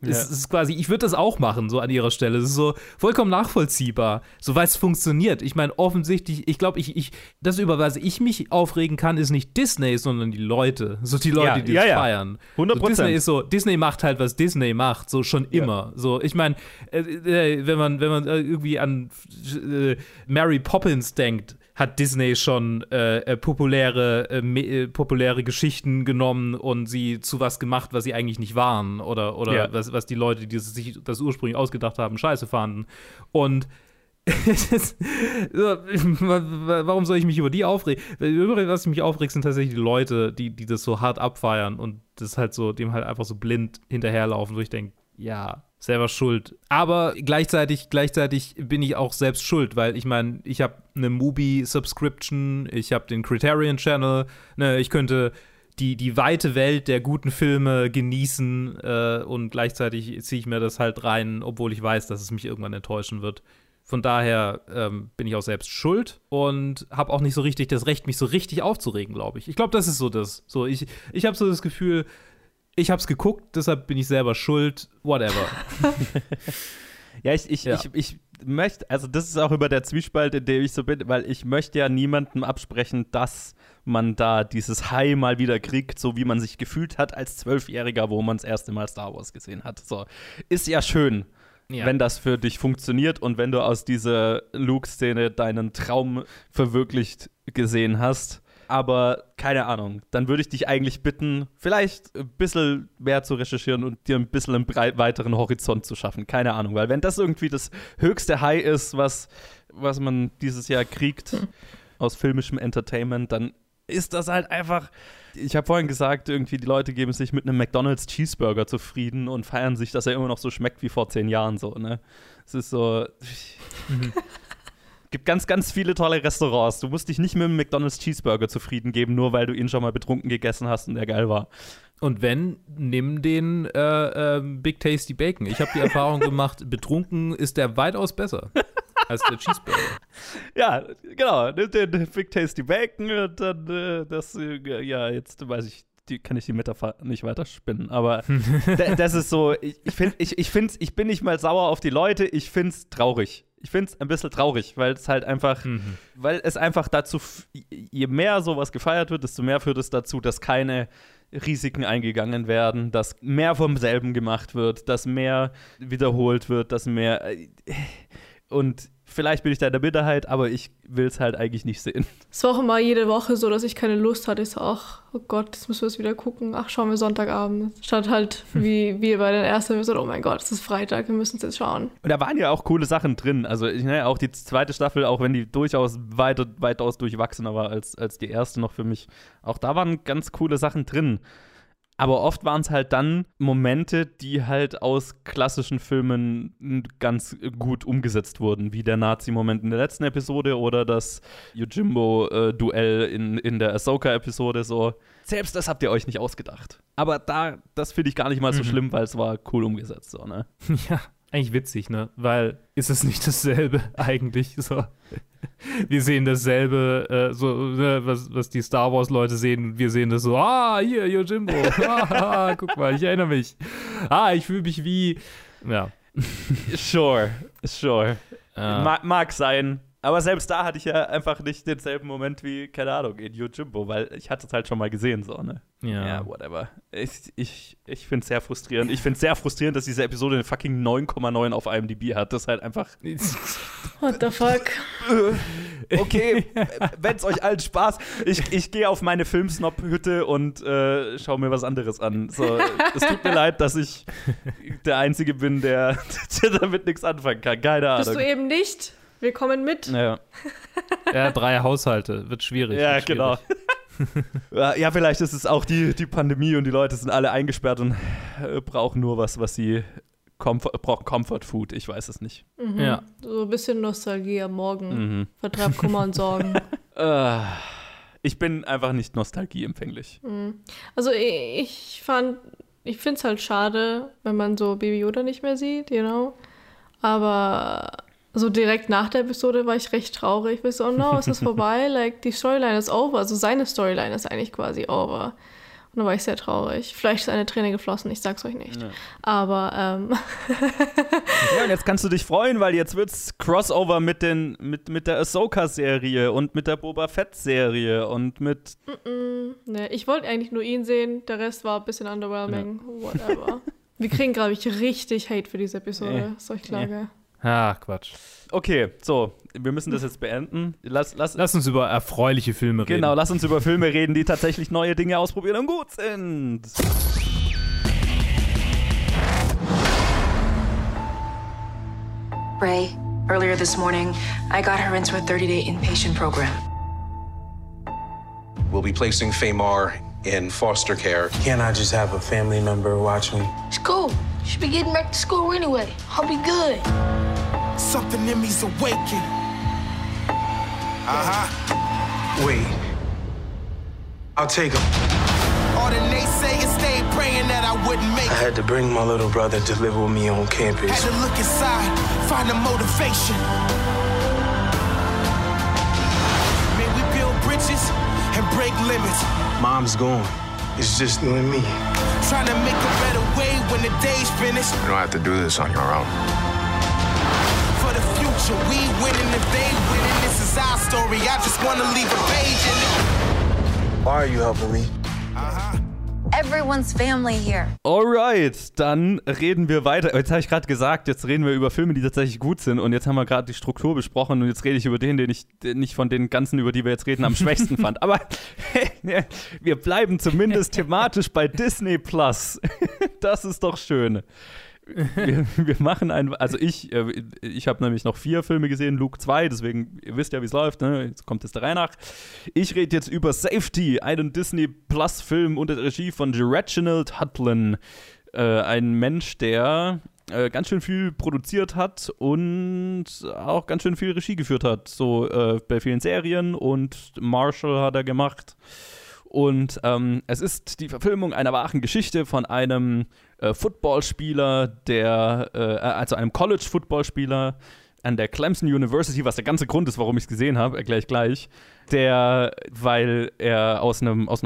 Es, es ist quasi, ich würde das auch machen, so an ihrer Stelle. Es ist so vollkommen nachvollziehbar, so weil es funktioniert. Ich meine, offensichtlich, ich glaube, ich, ich, das, über was ich mich aufregen kann, ist nicht Disney, sondern die Leute. So die Leute, Ja, die ja, das ja. feiern. 100%. So, Disney ist so, Disney macht halt, was Disney macht, so schon immer. So, ich meine, äh, äh, wenn man, wenn man äh, irgendwie an äh, Mary Poppins denkt, hat Disney schon äh, äh, populäre, äh, äh, populäre Geschichten genommen und sie zu was gemacht, was sie eigentlich nicht waren oder, oder Ja. was, was die Leute, die sich das ursprünglich ausgedacht haben, scheiße fanden. Und [laughs] warum soll ich mich über die aufregen? Übrigens, was mich aufregt, sind tatsächlich die Leute, die, die das so hart abfeiern und das halt so, dem halt einfach so blind hinterherlaufen, wo ich denke, ja, selber schuld. Aber gleichzeitig, gleichzeitig bin ich auch selbst schuld, weil ich meine, ich habe eine Mubi-Subscription, ich habe den Criterion Channel, ne, ich könnte die, die weite Welt der guten Filme genießen äh, und gleichzeitig ziehe ich mir das halt rein, obwohl ich weiß, dass es mich irgendwann enttäuschen wird. Von daher ähm, bin ich auch selbst schuld und habe auch nicht so richtig das Recht, mich so richtig aufzuregen, glaube ich. Ich glaube, das ist so das. So, ich, ich habe so das Gefühl, ich habe es geguckt, deshalb bin ich selber schuld, whatever. [laughs] Ja, ich, ich, Ja. ich, ich möchte, also das ist auch über der Zwiespalt, in dem ich so bin, weil ich möchte ja niemandem absprechen, dass man da dieses High mal wieder kriegt, so wie man sich gefühlt hat als Zwölfjähriger, wo man das erste Mal Star Wars gesehen hat. So, ist ja schön, Ja. wenn das für dich funktioniert und wenn du aus dieser Luke-Szene deinen Traum verwirklicht gesehen hast. Aber keine Ahnung, dann würde ich dich eigentlich bitten, vielleicht ein bisschen mehr zu recherchieren und dir ein bisschen einen weiteren Horizont zu schaffen. Keine Ahnung, weil wenn das irgendwie das höchste High ist, was, was man dieses Jahr kriegt [laughs] aus filmischem Entertainment, dann ist das halt einfach. Ich habe vorhin gesagt, irgendwie die Leute geben sich mit einem McDonald's Cheeseburger zufrieden und feiern sich, dass er immer noch so schmeckt wie vor zehn Jahren so, ne? Es ist so. [laughs] [laughs] gibt ganz, ganz viele tolle Restaurants. Du musst dich nicht mit einem McDonald's Cheeseburger zufrieden geben, nur weil du ihn schon mal betrunken gegessen hast und der geil war. Und wenn, nimm den äh, ähm, Big Tasty Bacon. Ich habe die Erfahrung gemacht, [laughs] betrunken ist der weitaus besser als der Cheeseburger. [laughs] Ja, genau. Nimm den Big Tasty Bacon und dann äh, das, äh, ja, jetzt weiß ich, die, kann ich die Metapher nicht weiter spinnen, aber [laughs] da- das ist so, ich, ich finde, ich, ich, find's, ich bin nicht mal sauer auf die Leute, ich finde es traurig. Ich finde es ein bisschen traurig, weil es halt einfach, weil es einfach dazu, je mehr sowas gefeiert wird, desto mehr führt es dazu, dass keine Risiken eingegangen werden, dass mehr vom selben gemacht wird, dass mehr wiederholt wird, dass mehr äh, und vielleicht bin ich da in der Minderheit, aber ich will es halt eigentlich nicht sehen. Es war auch immer jede Woche so, dass ich keine Lust hatte. Ich so, ach, oh Gott, jetzt müssen wir es wieder gucken. Ach, schauen wir Sonntagabend. Statt halt, wie wir bei den ersten, wir so, oh mein Gott, es ist Freitag, wir müssen es jetzt schauen. Und da waren ja auch coole Sachen drin. Also, ich, ne, auch die zweite Staffel, auch wenn die durchaus weiter, weitaus durchwachsener war als, als die erste noch für mich, auch da waren ganz coole Sachen drin. Aber oft waren es halt dann Momente, die halt aus klassischen Filmen ganz gut umgesetzt wurden, wie der Nazi-Moment in der letzten Episode oder das Yojimbo-Duell in, in der Ahsoka-Episode. So, selbst das habt ihr euch nicht ausgedacht. Aber da, das finde ich gar nicht mal so schlimm, weil es war cool umgesetzt. So, ne? [laughs] Ja, eigentlich witzig, ne? Weil ist es nicht dasselbe [laughs] eigentlich? So. [laughs] Wir sehen dasselbe, äh, so, ne, was, was die Star Wars-Leute sehen. Wir sehen das so, ah, hier, Yojimbo. [laughs] ah, guck mal, ich erinnere mich. Ah, ich fühle mich wie. Ja. Sure, sure. Ma mag sein. Aber selbst da hatte ich ja einfach nicht denselben Moment wie, keine Ahnung, in Yojimbo, weil ich hatte es halt schon mal gesehen, so, ne? Ja. Ja, whatever. Ich, ich, ich finde es sehr frustrierend. Ich finde es sehr frustrierend, dass diese Episode eine fucking 9,9 auf IMDb hat. Das ist halt einfach, [laughs] What the fuck? [laughs] okay, wenn es euch allen Spaß, ich, ich gehe auf meine Filmsnob-Hütte und äh, schaue mir was anderes an. So, es tut mir leid, dass ich der Einzige bin, der, [laughs] der damit nichts anfangen kann. Keine Bist du Ahnung. eben nicht? Wir kommen mit. Ja, ja, drei Haushalte. Wird schwierig. ja wird genau. schwierig. [laughs] Ja, ja, vielleicht ist es auch die, die Pandemie und die Leute sind alle eingesperrt und äh, brauchen nur was, was sie Comfort, brauchen Comfort Food. Ich weiß es nicht. Mhm. Ja. So ein bisschen Nostalgie am Morgen. Mhm. Vertreibt Kummer und Sorgen. [laughs] Äh, ich bin einfach nicht nostalgieempfänglich. Also ich, ich fand, ich finde es halt schade, wenn man so Baby Yoda nicht mehr sieht, you know. Aber so direkt nach der Episode war ich recht traurig. Ich so, oh no, es ist vorbei. [laughs] Like, die Storyline ist over. Also seine Storyline ist eigentlich quasi over. Und da war ich sehr traurig. Vielleicht ist eine Träne geflossen, ich sag's euch nicht. Aber ähm, [laughs] Ja, und jetzt kannst du dich freuen, weil jetzt wird's Crossover mit, den, mit, mit der Ahsoka-Serie und mit der Boba Fett-Serie und mit. ne, ich wollte eigentlich nur ihn sehen. Der Rest war ein bisschen underwhelming. Whatever. Wir kriegen, glaube ich, richtig Hate für diese Episode. [laughs] Nee. Ist euch klar, Nee. Ah, Quatsch. Okay, so, wir müssen das jetzt beenden. Lass, lass, Lass uns über erfreuliche Filme reden. genau, lass uns über Filme reden, die tatsächlich neue Dinge ausprobieren und gut sind. Ray, earlier this morning, I got her into a 30 day inpatient program. We'll be placing Famar in foster care. Can't I just have a family member watch me? School. Should be getting back to school anyway. I'll be good. Something in me's awakened. Uh huh. Wait. I'll take him. All the naysayers stayed praying that I wouldn't make I had to bring my little brother to live with me on campus. Had to look inside, find a motivation. May we build bridges and break limits. Mom's gone. It's just you and me. Trying to make a better way when the day's finished. You don't have to do this on your own. For the future, we winning if they winning. This is our story. I just want to leave a page in it. Why are you helping me? Everyone's family here. Alright, dann reden wir weiter. Jetzt habe ich gerade gesagt, jetzt reden wir über Filme, die tatsächlich gut sind. Und jetzt haben wir gerade die Struktur besprochen. Und jetzt rede ich über den, den ich nicht von den ganzen, über die wir jetzt reden, am schwächsten fand. Aber [laughs] wir bleiben zumindest thematisch bei Disney Plus. [laughs] Das ist doch schön. Wir, wir machen ein, also ich, äh, ich habe nämlich noch vier Filme gesehen, Luke 2, deswegen, ihr wisst ja, wie es läuft, ne? Jetzt kommt es der Reihe nach. Ich rede jetzt über Safety, einen Disney Plus Film unter der Regie von Reginald Hudlin. Äh, ein Mensch, der äh, ganz schön viel produziert hat und auch ganz schön viel Regie geführt hat. So äh, bei vielen Serien und Marshall hat er gemacht. Und ähm, es ist die Verfilmung einer wahren Geschichte von einem äh, Footballspieler, der, äh, also einem College-Footballspieler an der Clemson University, was der ganze Grund ist, warum ich es gesehen habe, erkläre ich gleich, der, weil er aus einem, aus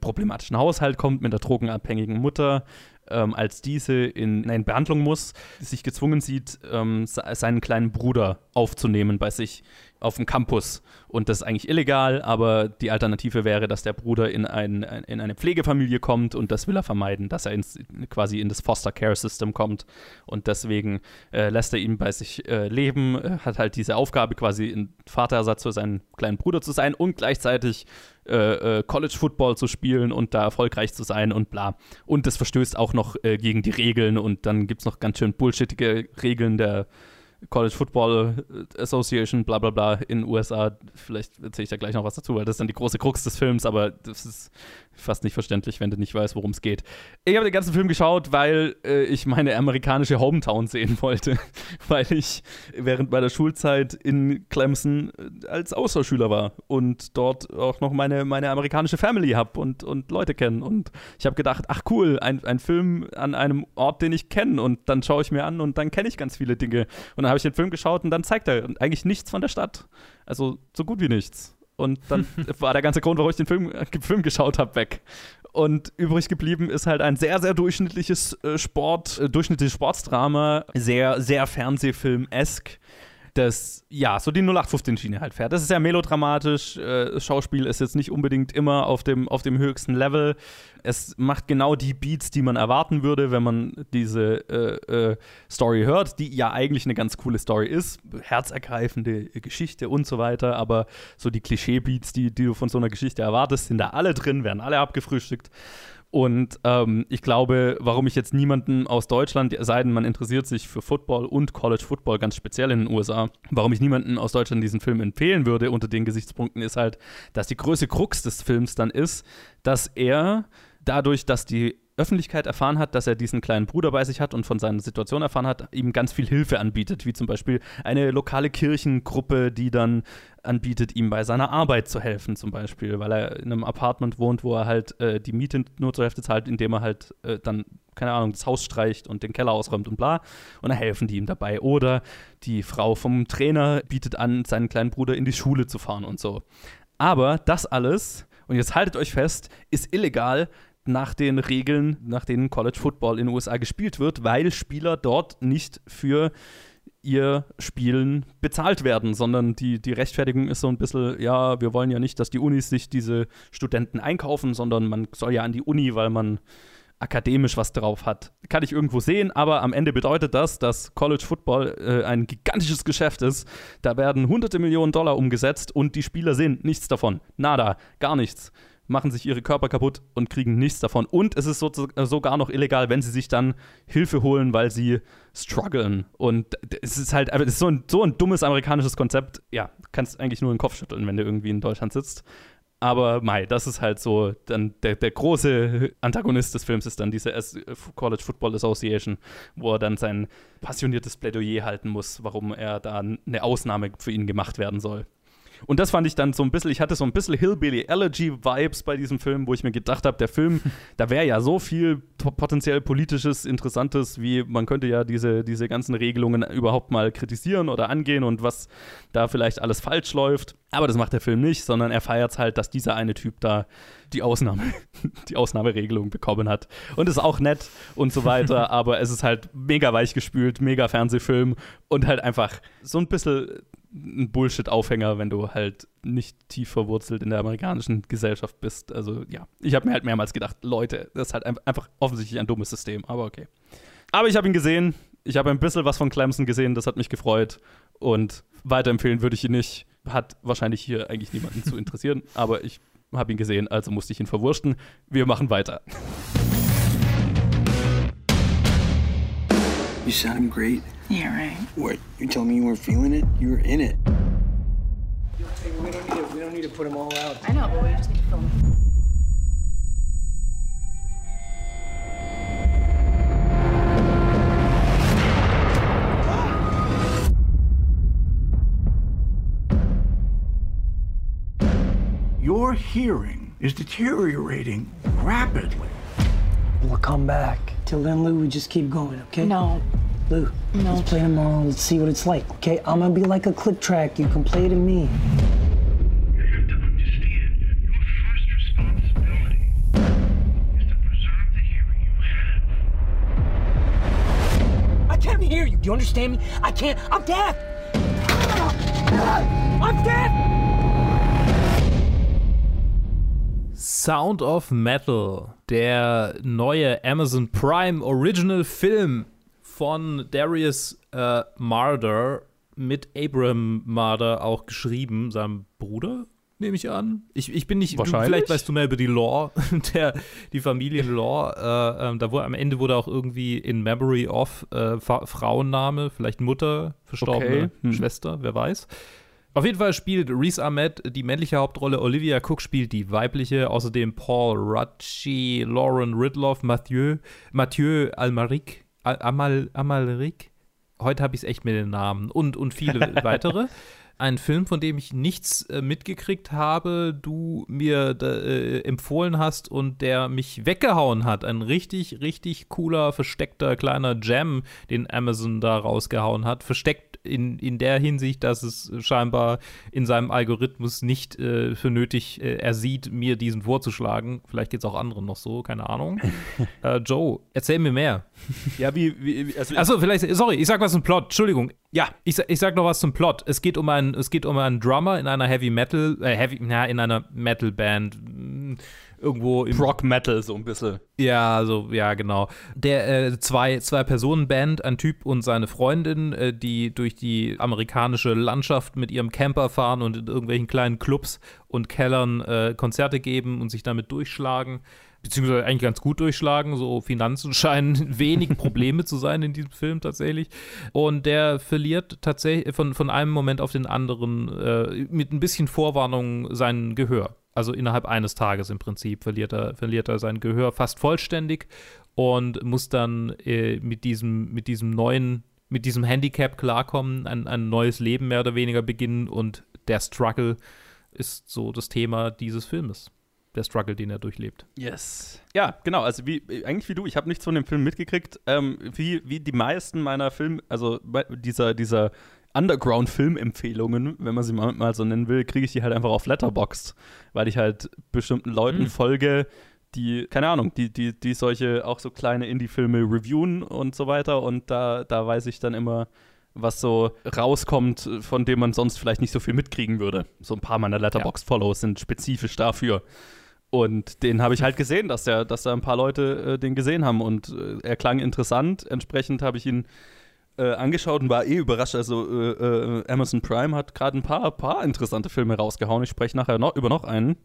problematischen Haushalt kommt mit einer drogenabhängigen Mutter, ähm, als diese in, in Behandlung muss, sich gezwungen sieht, ähm, se- seinen kleinen Bruder aufzunehmen bei sich auf dem Campus. Und das ist eigentlich illegal, aber die Alternative wäre, dass der Bruder in, ein, in eine Pflegefamilie kommt und das will er vermeiden, dass er ins, quasi in das Foster Care System kommt. Und deswegen äh, lässt er ihn bei sich äh, leben, äh, hat halt diese Aufgabe, quasi ein Vaterersatz für seinen kleinen Bruder zu sein und gleichzeitig äh, äh, College Football zu spielen und da erfolgreich zu sein und bla. Und das verstößt auch noch äh, gegen die Regeln und dann gibt es noch ganz schön bullshittige Regeln der College Football Association, bla bla bla in den USA. Vielleicht erzähle ich da gleich noch was dazu, weil das ist dann die große Krux des Films, aber das ist fast nicht verständlich, wenn du nicht weißt, worum es geht. Ich habe den ganzen Film geschaut, weil äh, ich meine amerikanische Hometown sehen wollte, [laughs] weil ich während meiner Schulzeit in Clemson äh, als Austauschschüler war und dort auch noch meine, meine amerikanische Family habe und, und Leute kenne. Und ich habe gedacht, ach cool, ein, ein Film an einem Ort, den ich kenne und dann schaue ich mir an und dann kenne ich ganz viele Dinge. Und dann habe ich den Film geschaut und dann zeigt er eigentlich nichts von der Stadt. Also so gut wie nichts. Und dann [laughs] war der ganze Grund, warum ich den Film, äh, Film geschaut habe, weg. Und übrig geblieben ist halt ein sehr, sehr durchschnittliches äh, Sport, äh, durchschnittliches Sportsdrama, sehr, sehr Fernsehfilm-esk. Das, ja, so die 0815-Schiene halt fährt. Das ist ja melodramatisch. Äh, das Schauspiel ist jetzt nicht unbedingt immer auf dem, auf dem höchsten Level. Es macht genau die Beats, die man erwarten würde, wenn man diese äh, äh, Story hört, die ja eigentlich eine ganz coole Story ist. Herzergreifende Geschichte und so weiter. Aber so die Klischee-Beats, die, die du von so einer Geschichte erwartest, sind da alle drin, werden alle abgefrühstückt. Und ähm, ich glaube, warum ich jetzt niemanden aus Deutschland, sei denn, man interessiert sich für Football und College Football ganz speziell in den USA, warum ich niemanden aus Deutschland diesen Film empfehlen würde unter den Gesichtspunkten, ist halt, dass die größte Krux des Films dann ist, dass er dadurch, dass die Öffentlichkeit erfahren hat, dass er diesen kleinen Bruder bei sich hat und von seiner Situation erfahren hat, ihm ganz viel Hilfe anbietet, wie zum Beispiel eine lokale Kirchengruppe, die dann anbietet, ihm bei seiner Arbeit zu helfen, zum Beispiel, weil er in einem Apartment wohnt, wo er halt äh, die Miete nur zur Hälfte zahlt, indem er halt äh, dann, keine Ahnung, das Haus streicht und den Keller ausräumt und bla. Und dann helfen die ihm dabei. Oder die Frau vom Trainer bietet an, seinen kleinen Bruder in die Schule zu fahren und so. Aber das alles, und jetzt haltet euch fest, ist illegal, nach den Regeln, nach denen College Football in den USA gespielt wird, weil Spieler dort nicht für ihr Spielen bezahlt werden, sondern die, die Rechtfertigung ist so ein bisschen, ja, wir wollen ja nicht, dass die Unis sich diese Studenten einkaufen, sondern man soll ja an die Uni, weil man akademisch was drauf hat. Kann ich irgendwo sehen, aber am Ende bedeutet das, dass College Football äh, ein gigantisches Geschäft ist. Da werden hunderte Millionen Dollar umgesetzt und die Spieler sehen nichts davon. Nada, gar nichts machen sich ihre Körper kaputt und kriegen nichts davon. Und es ist so, sogar noch illegal, wenn sie sich dann Hilfe holen, weil sie strugglen. Und es ist halt, es ist so ein, so ein dummes amerikanisches Konzept. Ja, kannst eigentlich nur den Kopf schütteln, wenn du irgendwie in Deutschland sitzt. Aber Mai, das ist halt so, dann der, der große Antagonist des Films ist dann diese College Football Association, wo er dann sein passioniertes Plädoyer halten muss, warum er da eine Ausnahme für ihn gemacht werden soll. Und das fand ich dann so ein bisschen, ich hatte so ein bisschen Hillbilly Allergy Vibes bei diesem Film, wo ich mir gedacht habe, der Film, [laughs] da wäre ja so viel potenziell politisches, interessantes, wie man könnte ja diese, diese ganzen Regelungen überhaupt mal kritisieren oder angehen und was da vielleicht alles falsch läuft. Aber das macht der Film nicht, sondern er feiert es halt, dass dieser eine Typ da die Ausnahme, [laughs] die Ausnahmeregelung bekommen hat. Und ist auch nett und so weiter, [laughs] aber es ist halt mega weich gespült, mega Fernsehfilm und halt einfach so ein bisschen ein Bullshit-Aufhänger, wenn du halt nicht tief verwurzelt in der amerikanischen Gesellschaft bist. Also ja, ich habe mir halt mehrmals gedacht, Leute, das ist halt einfach offensichtlich ein dummes System, aber okay. Aber ich habe ihn gesehen, ich habe ein bisschen was von Clemson gesehen, das hat mich gefreut und weiterempfehlen würde ich ihn nicht. Hat wahrscheinlich hier eigentlich niemanden zu interessieren, [laughs] aber ich habe ihn gesehen, also musste ich ihn verwurschten. Wir machen weiter. You sound great. Yeah, right. What? You tell me you weren't feeling it? You were in it. We don't need to, we don't need to put them all out. I know, but we just need to film. Your hearing is deteriorating rapidly. We'll come back. Till then, Lou, we just keep going, okay? No. Lou, No. let's play tomorrow. Let's see what it's like, okay? I'm gonna be like a click track. You can play to me. I can't hear you. Do you understand me? I can't. I'm deaf. I'm deaf. Sound of Metal, der neue Amazon Prime Original Film von Darius äh, Marder mit Abram Marder auch geschrieben, seinem Bruder, nehme ich an. Ich, ich bin nicht, Wahrscheinlich. vielleicht weißt du mehr über die Lore, [laughs] der, die Familienlore. Äh, ähm, da wurde, am Ende wurde auch irgendwie in Memory of äh, Frauenname, vielleicht Mutter, verstorbene Okay, hm. Schwester, wer weiß. Auf jeden Fall spielt Reese Ahmed die männliche Hauptrolle, Olivia Cook spielt die weibliche, außerdem Paul Rucci, Lauren Ridloff, Mathieu, Mathieu Almaric, Al Amal, Amalric, heute habe ich es echt mit den Namen und, und viele [laughs] weitere. Ein Film, von dem ich nichts äh, mitgekriegt habe, du mir äh, empfohlen hast und der mich weggehauen hat. Ein richtig, richtig cooler, versteckter kleiner Gem, den Amazon da rausgehauen hat. Versteckt in, in der Hinsicht, dass es scheinbar in seinem Algorithmus nicht äh, für nötig äh, er sieht, mir diesen vorzuschlagen. Vielleicht geht es auch anderen noch so, keine Ahnung. [laughs] äh, Joe, erzähl mir mehr. Ja, wie, wie also Achso, vielleicht, sorry, ich sag was zum Plot, Entschuldigung. Ja, ich, ich sag noch was zum Plot. Es geht um einen, es geht um einen Drummer in einer Heavy Metal, äh, Heavy, na, in einer Metal Band. Mh, Irgendwo im Rock Metal so ein bisschen. Ja, so, ja, genau. Der äh, zwei, zwei Personen Band, ein Typ und seine Freundin, äh, die durch die amerikanische Landschaft mit ihrem Camper fahren und in irgendwelchen kleinen Clubs und Kellern äh, Konzerte geben und sich damit durchschlagen beziehungsweise eigentlich ganz gut durchschlagen. So Finanzen scheinen [laughs] wenig Probleme zu sein in diesem Film tatsächlich. Und der verliert tatsächlich von, von einem Moment auf den anderen äh, mit ein bisschen Vorwarnung sein Gehör. Also innerhalb eines Tages im Prinzip verliert er, verliert er sein Gehör fast vollständig und muss dann äh, mit, diesem, mit diesem neuen, mit diesem Handicap klarkommen, ein, ein neues Leben mehr oder weniger beginnen und der Struggle ist so das Thema dieses Filmes der Struggle, den er durchlebt. Yes. Ja, genau. Also wie eigentlich wie du. Ich habe nichts von dem Film mitgekriegt. Ähm, wie, wie die meisten meiner Filme, also dieser, dieser Underground-Filmempfehlungen, wenn man sie mal, mal so nennen will, kriege ich die halt einfach auf Letterboxd, weil ich halt bestimmten Leuten mhm. folge, die, keine Ahnung, die, die, die solche auch so kleine Indie-Filme reviewen und so weiter. Und da, da weiß ich dann immer, was so rauskommt, von dem man sonst vielleicht nicht so viel mitkriegen würde. So ein paar meiner Letterboxd-Follows sind spezifisch dafür. Und den habe ich halt gesehen, dass, der, dass da ein paar Leute äh, den gesehen haben und äh, er klang interessant. Entsprechend habe ich ihn äh, angeschaut und war eh überrascht. Also äh, äh, Amazon Prime hat gerade ein paar, paar interessante Filme rausgehauen. Ich spreche nachher noch über noch einen.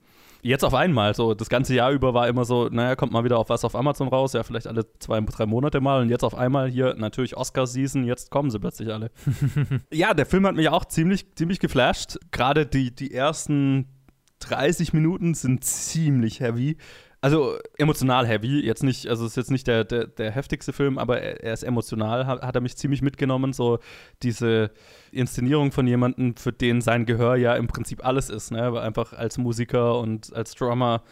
Jetzt auf einmal, so das ganze Jahr über war immer so, naja, kommt mal wieder auf was auf Amazon raus, ja, vielleicht alle zwei, drei Monate mal. Und jetzt auf einmal hier natürlich Oscar-Season, jetzt kommen sie plötzlich alle. [laughs] ja, der Film hat mich auch ziemlich, ziemlich geflasht. Gerade die, die ersten 30 Minuten sind ziemlich heavy. Also emotional heavy, jetzt nicht, also es ist jetzt nicht der, der, der heftigste Film, aber er, er ist emotional, hat, hat, er mich ziemlich mitgenommen, so diese Inszenierung von jemandem, für den sein Gehör ja im Prinzip alles ist, ne? Aber einfach als Musiker und als Drummer,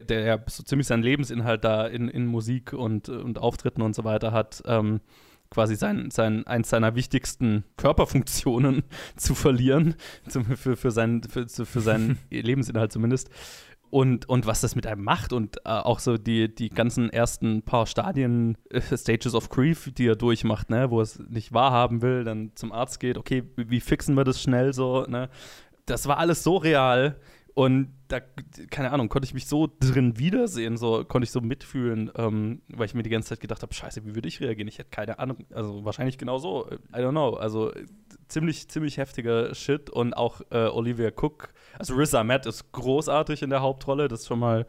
der ja so ziemlich seinen Lebensinhalt da in, in Musik und, und Auftritten und so weiter hat, ähm, quasi sein, sein, eins seiner wichtigsten Körperfunktionen [laughs] zu verlieren, für, für, seinen, für, für seinen [laughs] Lebensinhalt zumindest und, und was das mit einem macht und äh, auch so die, die ganzen ersten paar Stadien, äh, Stages of Grief, die er durchmacht, ne, wo es nicht wahrhaben will, dann zum Arzt geht, okay, wie, wie fixen wir das schnell so, ne? Das war alles so real und da, keine Ahnung, konnte ich mich so drin wiedersehen, so konnte ich so mitfühlen, ähm, weil ich mir die ganze Zeit gedacht habe, scheiße, wie würde ich reagieren? Ich hätte keine Ahnung, also wahrscheinlich genau so, I don't know, also ziemlich, ziemlich heftiger Shit. Und auch äh, Olivia Cook, also Riz Ahmed ist großartig in der Hauptrolle, das ist schon mal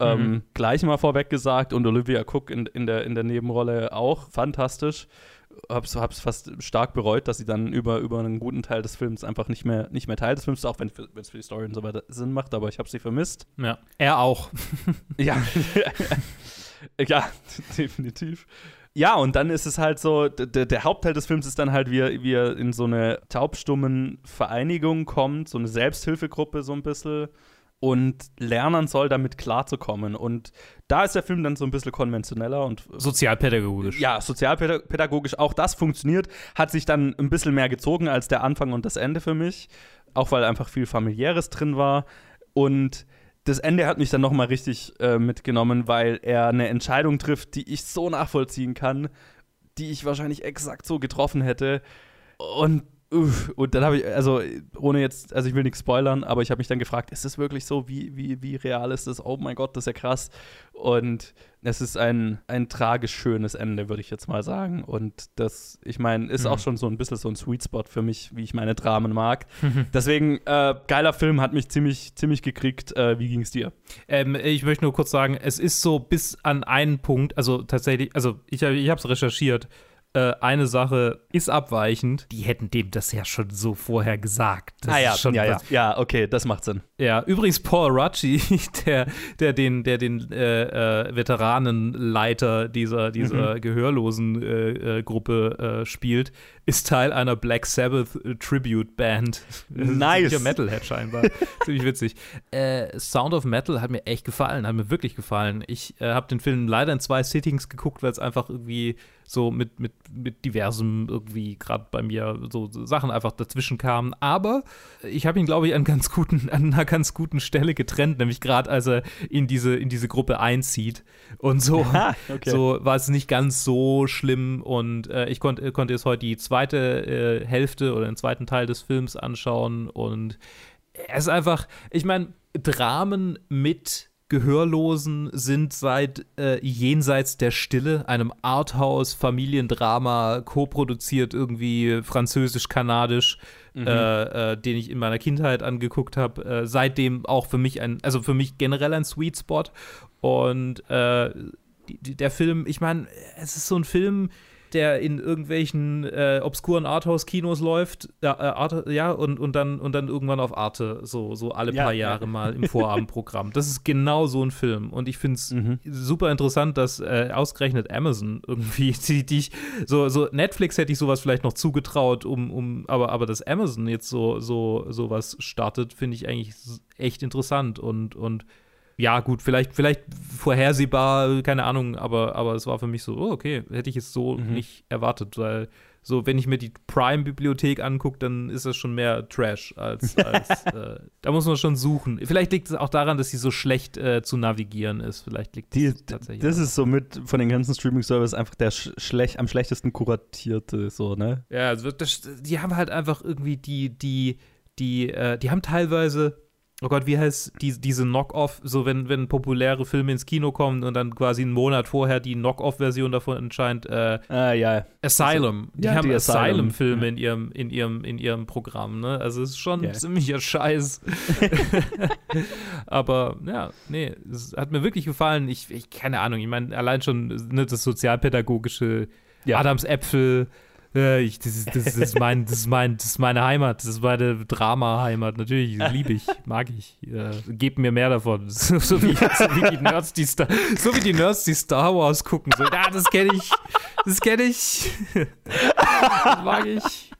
ähm, mhm. gleich mal vorweg gesagt. Und Olivia Cook in, in, der, in der Nebenrolle auch. Fantastisch hab's, hab's fast stark bereut, dass sie dann über, über einen guten Teil des Films einfach nicht mehr, nicht mehr Teil des Films, auch wenn es für die Story und so weiter Sinn macht, aber ich habe sie vermisst. Ja, er auch. [laughs] ja. [laughs] ja, [laughs] definitiv. Ja, und dann ist es halt so, der, Hauptteil des Films ist dann halt, wie er, wie er in so eine taubstummen Vereinigung kommt, so eine Selbsthilfegruppe so ein bisschen und lernen soll, damit klarzukommen. Und da ist der Film dann so ein bisschen konventioneller und sozialpädagogisch. Ja, sozialpädagogisch. Auch das funktioniert, hat sich dann ein bisschen mehr gezogen als der Anfang und das Ende für mich. Auch weil einfach viel familiäres drin war. Und das Ende hat mich dann nochmal richtig äh, mitgenommen, weil er eine Entscheidung trifft, die ich so nachvollziehen kann, die ich wahrscheinlich exakt so getroffen hätte. Und und dann habe ich, also ohne jetzt, also ich will nichts spoilern, aber ich habe mich dann gefragt, ist das wirklich so? Wie, wie, wie real ist das? Oh mein Gott, das ist ja krass. Und es ist ein, ein tragisch schönes Ende, würde ich jetzt mal sagen. Und das, ich meine, ist mhm. auch schon so ein bisschen so ein Sweet Spot für mich, wie ich meine Dramen mag. [laughs] Deswegen, äh, geiler Film, hat mich ziemlich, ziemlich gekriegt. Äh, wie ging es dir? Ähm, ich möchte nur kurz sagen, es ist so bis an einen Punkt, also tatsächlich, also ich, ich habe es recherchiert, äh, eine Sache ist abweichend. Die hätten dem das ja schon so vorher gesagt. Das ah ja, schon ja, ja. ja, okay, das macht Sinn. Ja, übrigens Paul Rucci, [laughs] der, der den, der den äh, äh, Veteranenleiter dieser, dieser Mhm. gehörlosen äh, äh, Gruppe äh, spielt, ist Teil einer Black Sabbath äh, Tribute Band. Nice. Ziemlicher Metalhead scheinbar. [laughs] Ziemlich witzig. Sound of Metal hat mir echt gefallen, hat mir wirklich gefallen. Ich habe den Film leider in zwei Sittings geguckt, weil es einfach irgendwie so mit, mit, mit diversem irgendwie gerade bei mir so, so Sachen einfach dazwischen kamen. Aber ich habe ihn, glaube ich, an, ganz guten, an einer ganz guten Stelle getrennt, nämlich gerade als er in diese, in diese Gruppe einzieht. Und so, [laughs] Aha, okay. so war es nicht ganz so schlimm. Und äh, ich konnt, konnte jetzt heute die zweite äh, Hälfte oder den zweiten Teil des Films anschauen. Und es ist einfach, ich meine, Dramen mit Gehörlosen sind seit äh, Jenseits der Stille, einem Arthouse-Familiendrama, co-produziert irgendwie französisch-kanadisch, Mhm. äh, äh, den ich in meiner Kindheit angeguckt habe, äh, seitdem auch für mich ein, also für mich generell ein Sweet Spot. Und äh, die, die, der Film, ich meine, es ist so ein Film, der in irgendwelchen äh, obskuren Arthouse-Kinos läuft, ja, äh, Arte, ja und, und, dann, und dann irgendwann auf Arte, so, so alle Ja, paar ja. Jahre mal im Vorabendprogramm. Das ist genau so ein Film. Und ich finde es Mhm. super interessant, dass äh, ausgerechnet Amazon irgendwie, [laughs] die, die ich, so, so Netflix hätte ich sowas vielleicht noch zugetraut, um, um, aber, aber dass Amazon jetzt so, so, sowas startet, finde ich eigentlich echt interessant und, und ja, gut, vielleicht, vielleicht vorhersehbar, keine Ahnung, aber, aber es war für mich so, oh, okay, hätte ich es so Mhm. nicht erwartet, weil so, wenn ich mir die Prime-Bibliothek angucke, dann ist das schon mehr Trash als, [laughs] als äh, da muss man schon suchen. Vielleicht liegt es auch daran, dass sie so schlecht äh, zu navigieren ist. Vielleicht liegt Die, es tatsächlich. das ist so mit von den ganzen Streaming-Services einfach der sch schlecht, am schlechtesten kuratierte, so, ne? Ja, also das, die haben halt einfach irgendwie die, die, die, äh, die haben teilweise, oh Gott, wie heißt die, diese Knock-Off, so wenn, wenn populäre Filme ins Kino kommen und dann quasi einen Monat vorher die Knock-Off-Version davon entscheint, äh, Ah, ja. Asylum. Die Ja, haben die Asylum. Asylum-Filme in ihrem, in ihrem, in ihrem Programm, ne? Also es ist schon Ja. ziemlicher Scheiß. [laughs] Aber ja, nee, es hat mir wirklich gefallen. Ich, ich keine Ahnung, ich meine, allein schon ne, das sozialpädagogische Ja. Adams Äpfel. Äh, Ich, das, ist, das, ist, das, mein, das, ist mein, das ist meine Heimat, das ist meine Drama-Heimat. Natürlich, [laughs] liebe ich, mag ich. Äh, gebt mir mehr davon. [laughs] So, so, wie, so, wie die Nerds, die Star, so wie die Nerds, die Star Wars gucken. So, ja, das kenne ich. Das kenne ich. das mag ich.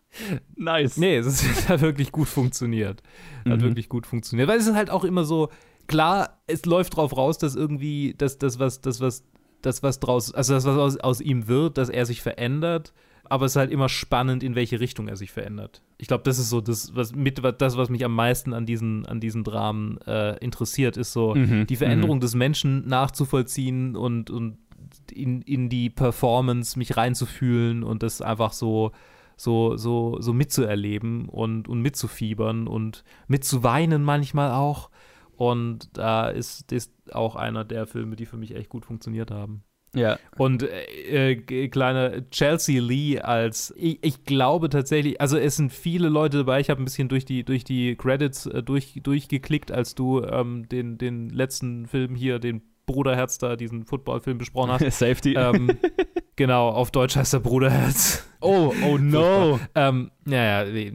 Nice. Nee, es [laughs] hat wirklich gut funktioniert. Hat Mhm. wirklich gut funktioniert. Weil es ist halt auch immer so, klar, es läuft drauf raus, dass irgendwie, dass das, was, das, was, das, was draus, also das, was aus, aus ihm wird, dass er sich verändert. Aber es ist halt immer spannend, in welche Richtung er sich verändert. Ich glaube, das ist so das, was mit das, was mich am meisten an diesen, an diesen Dramen äh, interessiert, ist so Mhm, die Veränderung des Menschen nachzuvollziehen und, und in, in die Performance mich reinzufühlen und das einfach so, so, so, so mitzuerleben und, und mitzufiebern und mitzuweinen manchmal auch. Und da ist, ist auch einer der Filme, die für mich echt gut funktioniert haben. Ja. Und äh, äh, kleine Chelsea Lee als, ich, ich glaube tatsächlich, also es sind viele Leute dabei, ich habe ein bisschen durch die, durch die Credits äh, durch, durchgeklickt, als du ähm, den, den letzten Film hier, den Bruderherz da, diesen Footballfilm besprochen hast. [laughs] Safety. Ähm, [laughs] genau, auf Deutsch heißt er Bruderherz. Oh, oh no. ähm, naja, nee,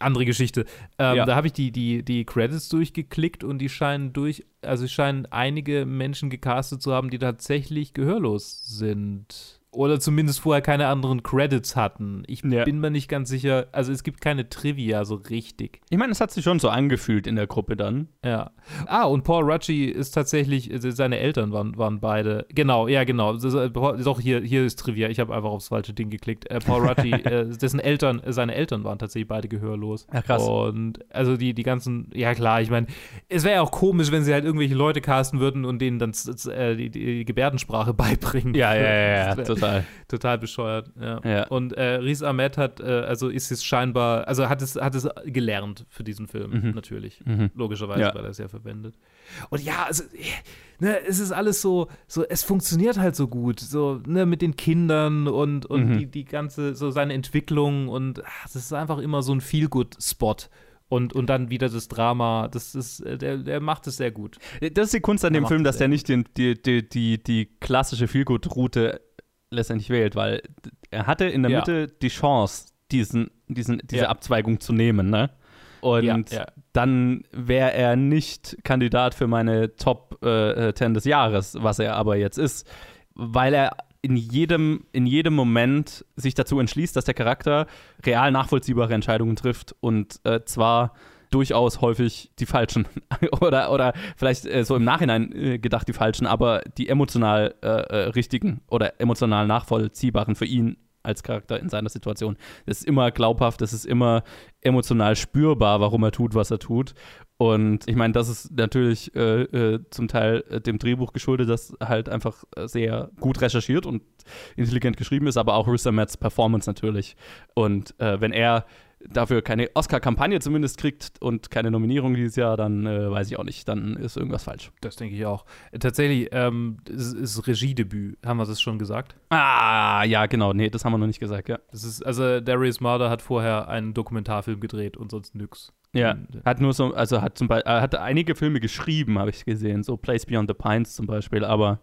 andere Geschichte. Ähm, Ja. Da habe ich die, die, die Credits durchgeklickt und die scheinen durch, also scheinen einige Menschen gecastet zu haben, die tatsächlich gehörlos sind. Oder zumindest vorher keine anderen Credits hatten. Ich Ja. bin mir nicht ganz sicher. Also es gibt keine Trivia so richtig. Ich meine, es hat sich schon so angefühlt in der Gruppe dann. Ja. Ah, und Paul Rucci ist tatsächlich, also seine Eltern waren, waren beide. Genau, ja, genau. Äh, Doch, hier, hier ist Trivia. Ich habe einfach aufs falsche Ding geklickt. Äh, Paul Rucci, [laughs] äh, dessen Eltern, äh, seine Eltern waren tatsächlich beide gehörlos. Ja, krass. Und also die, die ganzen, ja klar, ich meine, es wäre ja auch komisch, wenn sie halt irgendwelche Leute casten würden und denen dann äh, die, die Gebärdensprache [laughs] beibringen. Ja, ja, ja, ja, Das total. [laughs] Total bescheuert, ja. Ja. Und äh, Riz Ahmed hat, äh, also ist es scheinbar, also hat es, hat es gelernt für diesen Film, Mhm. natürlich. Mhm. Logischerweise, Ja. weil er es ja verwendet. Und ja, also, ne, es ist alles so, so, es funktioniert halt so gut, so, ne, mit den Kindern und, und Mhm. die, die ganze, so seine Entwicklung und ach, das ist einfach immer so ein Feel-Good-Spot. Und, und dann wieder das Drama, das ist, äh, der, der macht es sehr gut. Das ist die Kunst an Er dem Film, dass der nicht den, die, die, die, die klassische Feelgood-Route letztendlich wählt, weil er hatte in der Ja. Mitte die Chance, diesen, diesen, diese Ja. Abzweigung zu nehmen, ne? Und Ja, dann wäre er nicht Kandidat für meine Top äh, 10 des Jahres, was er aber jetzt ist, weil er in jedem, in jedem Moment sich dazu entschließt, dass der Charakter real nachvollziehbare Entscheidungen trifft und äh, zwar durchaus häufig die falschen [laughs] oder, oder vielleicht äh, so im Nachhinein äh, gedacht die falschen, aber die emotional äh, äh, richtigen oder emotional nachvollziehbaren für ihn als Charakter in seiner Situation. Das ist immer glaubhaft, das ist immer emotional spürbar, warum er tut, was er tut. Und ich meine, das ist natürlich äh, äh, zum Teil äh, dem Drehbuch geschuldet, das halt einfach äh, sehr gut recherchiert und intelligent geschrieben ist, aber auch Riz Ahmeds Performance natürlich. Und äh, wenn er dafür keine Oscar-Kampagne zumindest kriegt und keine Nominierung dieses Jahr, dann äh, weiß ich auch nicht, dann ist irgendwas falsch. Das denke ich auch. Tatsächlich, ähm, es ist Regiedebüt, haben wir das schon gesagt? Ah, ja, genau. Nee, das haben wir noch nicht gesagt, ja. Das ist, also Darius Marder hat vorher einen Dokumentarfilm gedreht und sonst nix. Ja, äh, hat nur so, also hat zum Beispiel, hat einige Filme geschrieben, habe ich gesehen, so Place Beyond the Pines zum Beispiel, aber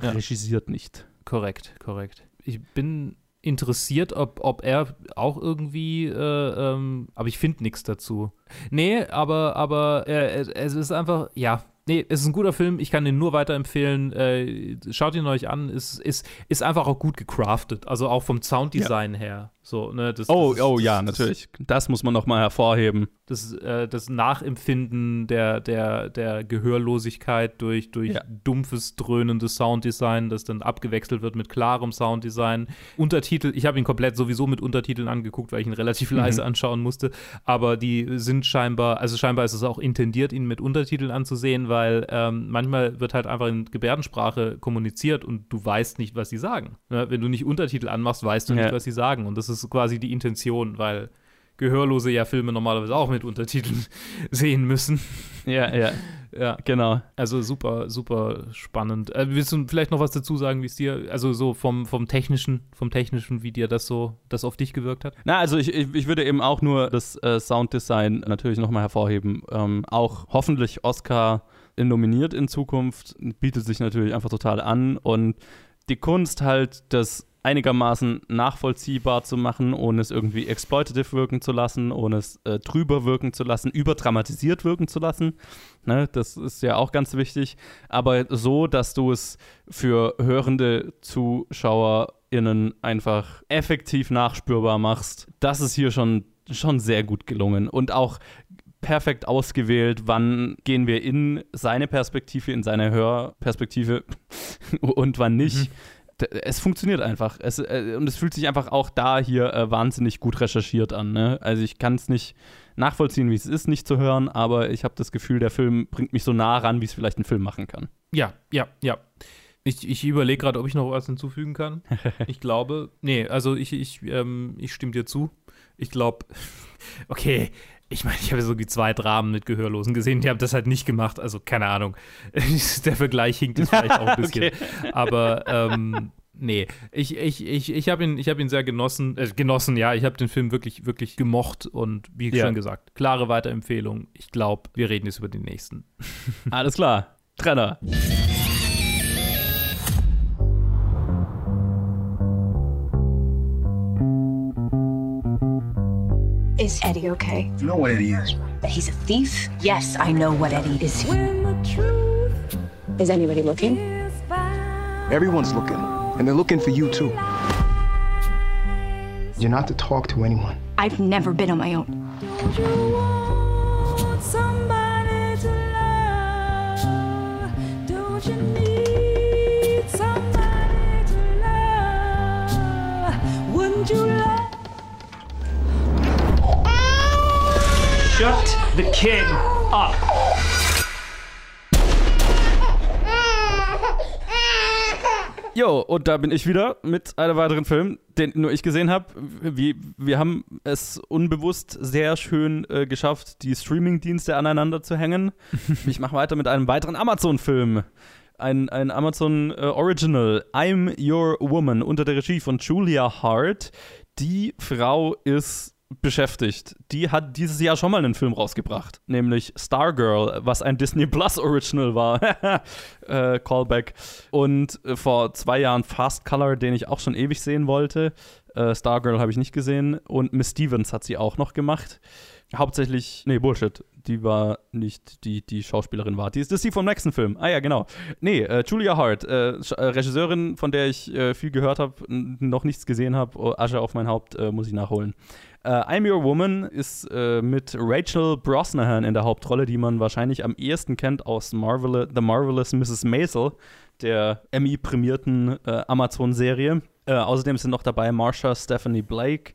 Ja. regisiert nicht. Korrekt, korrekt. Ich bin interessiert, ob, ob er auch irgendwie, äh, ähm, aber ich finde nichts dazu. Nee, aber, aber äh, es- ist einfach, ja, nee, es ist ein guter Film, ich kann ihn nur weiterempfehlen. Äh, schaut ihn euch an, ist, ist, ist einfach auch gut gecraftet, also auch vom Sounddesign her. So, ne, das, Oh, das oh das- ja, natürlich. Das muss man nochmal hervorheben. das, äh, das Nachempfinden der, der, der Gehörlosigkeit durch, durch Ja. dumpfes, dröhnendes Sounddesign, das dann abgewechselt wird mit klarem Sounddesign. Untertitel, ich habe ihn komplett sowieso mit Untertiteln angeguckt, weil ich ihn relativ leise anschauen musste, aber die sind scheinbar, also scheinbar ist es auch intendiert, ihn mit Untertiteln anzusehen, weil ähm, manchmal wird halt einfach in Gebärdensprache kommuniziert und du weißt nicht, was sie sagen. Ne? Wenn du nicht Untertitel anmachst, weißt du Ja. nicht, was sie sagen und das ist quasi die Intention, weil Gehörlose ja Filme normalerweise auch mit Untertiteln [laughs] sehen müssen. Ja, ja, [laughs] Ja, genau. also super, super spannend. Äh, willst du vielleicht noch was dazu sagen, wie es dir, also so vom, vom technischen, vom technischen, wie dir das so, das auf dich gewirkt hat? Na, also ich, ich, ich würde eben auch nur das äh, Sounddesign natürlich nochmal hervorheben. Ähm, auch hoffentlich Oscar nominiert in Zukunft, bietet sich natürlich einfach total an. Und die Kunst halt, das einigermaßen nachvollziehbar zu machen, ohne es irgendwie exploitative wirken zu lassen, ohne es äh, drüber wirken zu lassen, überdramatisiert wirken zu lassen. Ne, das ist ja auch ganz wichtig. Aber so, dass du es für hörende ZuschauerInnen einfach effektiv nachspürbar machst, das ist hier schon, schon sehr gut gelungen. Und auch perfekt ausgewählt, wann gehen wir in seine Perspektive, in seine Hörperspektive [laughs] und wann nicht. D- Es funktioniert einfach. Es, äh, und es fühlt sich einfach auch da hier äh, wahnsinnig gut recherchiert an. Ne? Also ich kann es nicht nachvollziehen, wie es ist, nicht zu hören, aber ich habe das Gefühl, der Film bringt mich so nah ran, wie es vielleicht ein Film machen kann. Ja, ja, ja. Ich, ich überlege gerade, ob ich noch was hinzufügen kann. [laughs] Ich glaube, nee, also ich, ich, ähm, ich stimme dir zu. Ich glaube, [laughs] okay, ich meine, ich habe so die zwei Dramen mit Gehörlosen gesehen, die haben das halt nicht gemacht, also keine Ahnung. [laughs] Der Vergleich hinkt jetzt vielleicht auch ein [laughs] bisschen. Okay. Aber ähm, nee, ich, ich, ich, ich habe ihn, ich hab ihn sehr genossen, äh, genossen, ja, ich habe den Film wirklich, wirklich gemocht und wie Ja. schon gesagt, klare Weiterempfehlung. Ich glaube, wir reden jetzt über den nächsten. Alles klar. Trenner. Is Eddie okay? You know what Eddie is. That he's a thief? Yes, I know what Eddie is. Is anybody looking? Everyone's looking, and they're looking for you too. You're not to talk to anyone. I've never been on my own. Shut the kid up. Jo, und da bin ich wieder mit einem weiteren Film, den nur ich gesehen habe. Wir, wir haben es unbewusst sehr schön äh, geschafft, die Streaming-Dienste aneinander zu hängen. [laughs] ich mache weiter mit einem weiteren Amazon-Film. Ein, ein Amazon äh, Original, I'm Your Woman, unter der Regie von Julia Hart. Die Frau ist beschäftigt. Die hat dieses Jahr schon mal einen Film rausgebracht, nämlich Stargirl, was ein Disney Plus Original war. [laughs] äh, Callback. Und äh, vor zwei Jahren Fast Color, den ich auch schon ewig sehen wollte. Äh, Stargirl habe ich nicht gesehen. Und Miss Stevens hat sie auch noch gemacht. hauptsächlich, nee, Bullshit. Die war nicht die, die Schauspielerin war. Die ist, das die vom nächsten Film. Ah ja, genau. Nee, äh, Julia Hart, äh, äh, Regisseurin, von der ich äh, viel gehört habe, noch nichts gesehen habe. Oh, Asche auf mein Haupt, muss ich nachholen. Äh, I'm Your Woman ist mit Rachel Brosnahan in der Hauptrolle, die man wahrscheinlich am ehesten kennt aus Marvel The Marvelous Mrs. Maisel, der Emmy-prämierten Amazon-Serie. außerdem sind noch dabei Marsha Stephanie Blake,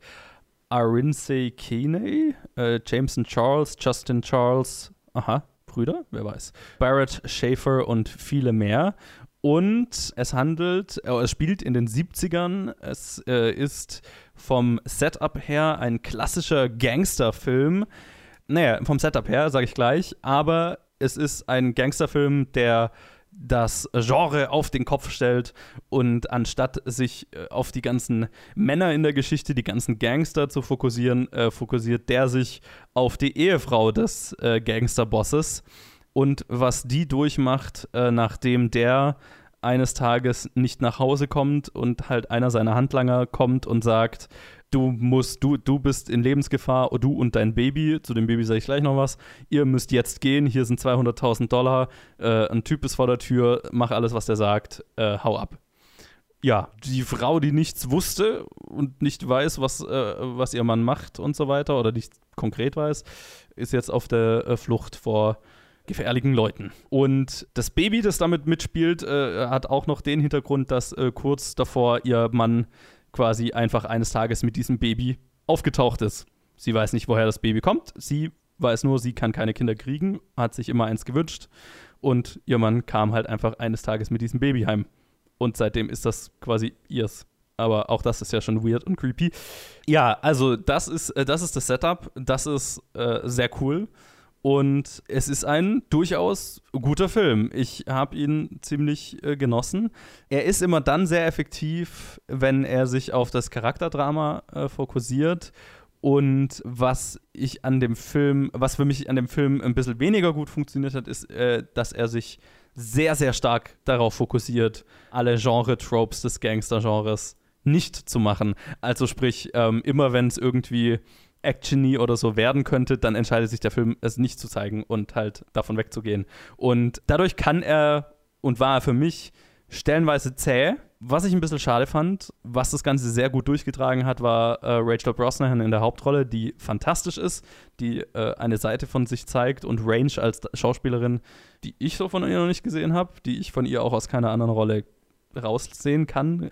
Arinsei Keeney, äh, Jameson Charles, Justin Charles, aha, Brüder, wer weiß, Barrett Schaefer und viele mehr. Und es handelt, äh, es spielt in den 70ern. Es äh, ist vom Setup her ein klassischer Gangsterfilm. Naja, vom Setup her, sage ich gleich. Aber es ist ein Gangsterfilm, der das Genre auf den Kopf stellt und anstatt sich äh, auf die ganzen Männer in der Geschichte, die ganzen Gangster zu fokussieren, äh, fokussiert der sich auf die Ehefrau des äh, Gangsterbosses und was die durchmacht, äh, nachdem der eines Tages nicht nach Hause kommt und halt einer seiner Handlanger kommt und sagt, du musst, du, du bist in Lebensgefahr, du und dein Baby, zu dem Baby sage ich gleich noch was, ihr müsst jetzt gehen, hier sind 200.000 Dollar, äh, ein Typ ist vor der Tür, mach alles, was der sagt, äh, hau ab. Ja, die Frau, die nichts wusste und nicht weiß, was, äh, was ihr Mann macht und so weiter, oder nicht konkret weiß, ist jetzt auf der äh, Flucht vor gefährlichen Leuten. Und das Baby, das damit mitspielt, äh, hat auch noch den Hintergrund, dass äh, kurz davor ihr Mann quasi einfach eines Tages mit diesem Baby aufgetaucht ist. Sie weiß nicht, woher das Baby kommt. Sie weiß nur, sie kann keine Kinder kriegen, hat sich immer eins gewünscht. Und ihr Mann kam halt einfach eines Tages mit diesem Baby heim. Und seitdem ist das quasi ihrs. Aber auch das ist ja schon weird und creepy. Ja, also das ist, äh, das ist das Setup. Das ist äh, sehr cool. Und es ist ein durchaus guter Film. Ich habe ihn ziemlich äh, genossen. Er ist immer dann sehr effektiv, wenn er sich auf das Charakterdrama äh, fokussiert. Und was ich an dem Film, was für mich an dem Film ein bisschen weniger gut funktioniert hat, ist, äh, dass er sich sehr, sehr stark darauf fokussiert, alle Genre-Tropes des Gangster-Genres nicht zu machen. Also sprich, ähm, immer wenn es irgendwie actiony oder so werden könnte, dann entscheidet sich der Film, es nicht zu zeigen und halt davon wegzugehen. Und dadurch kann er und war er für mich stellenweise zäh. Was ich ein bisschen schade fand, was das Ganze sehr gut durchgetragen hat, war äh, Rachel Brosnahan in der Hauptrolle, die fantastisch ist, die äh, eine Seite von sich zeigt und Range als Schauspielerin, die ich so von ihr noch nicht gesehen habe, die ich von ihr auch aus keiner anderen Rolle raussehen kann.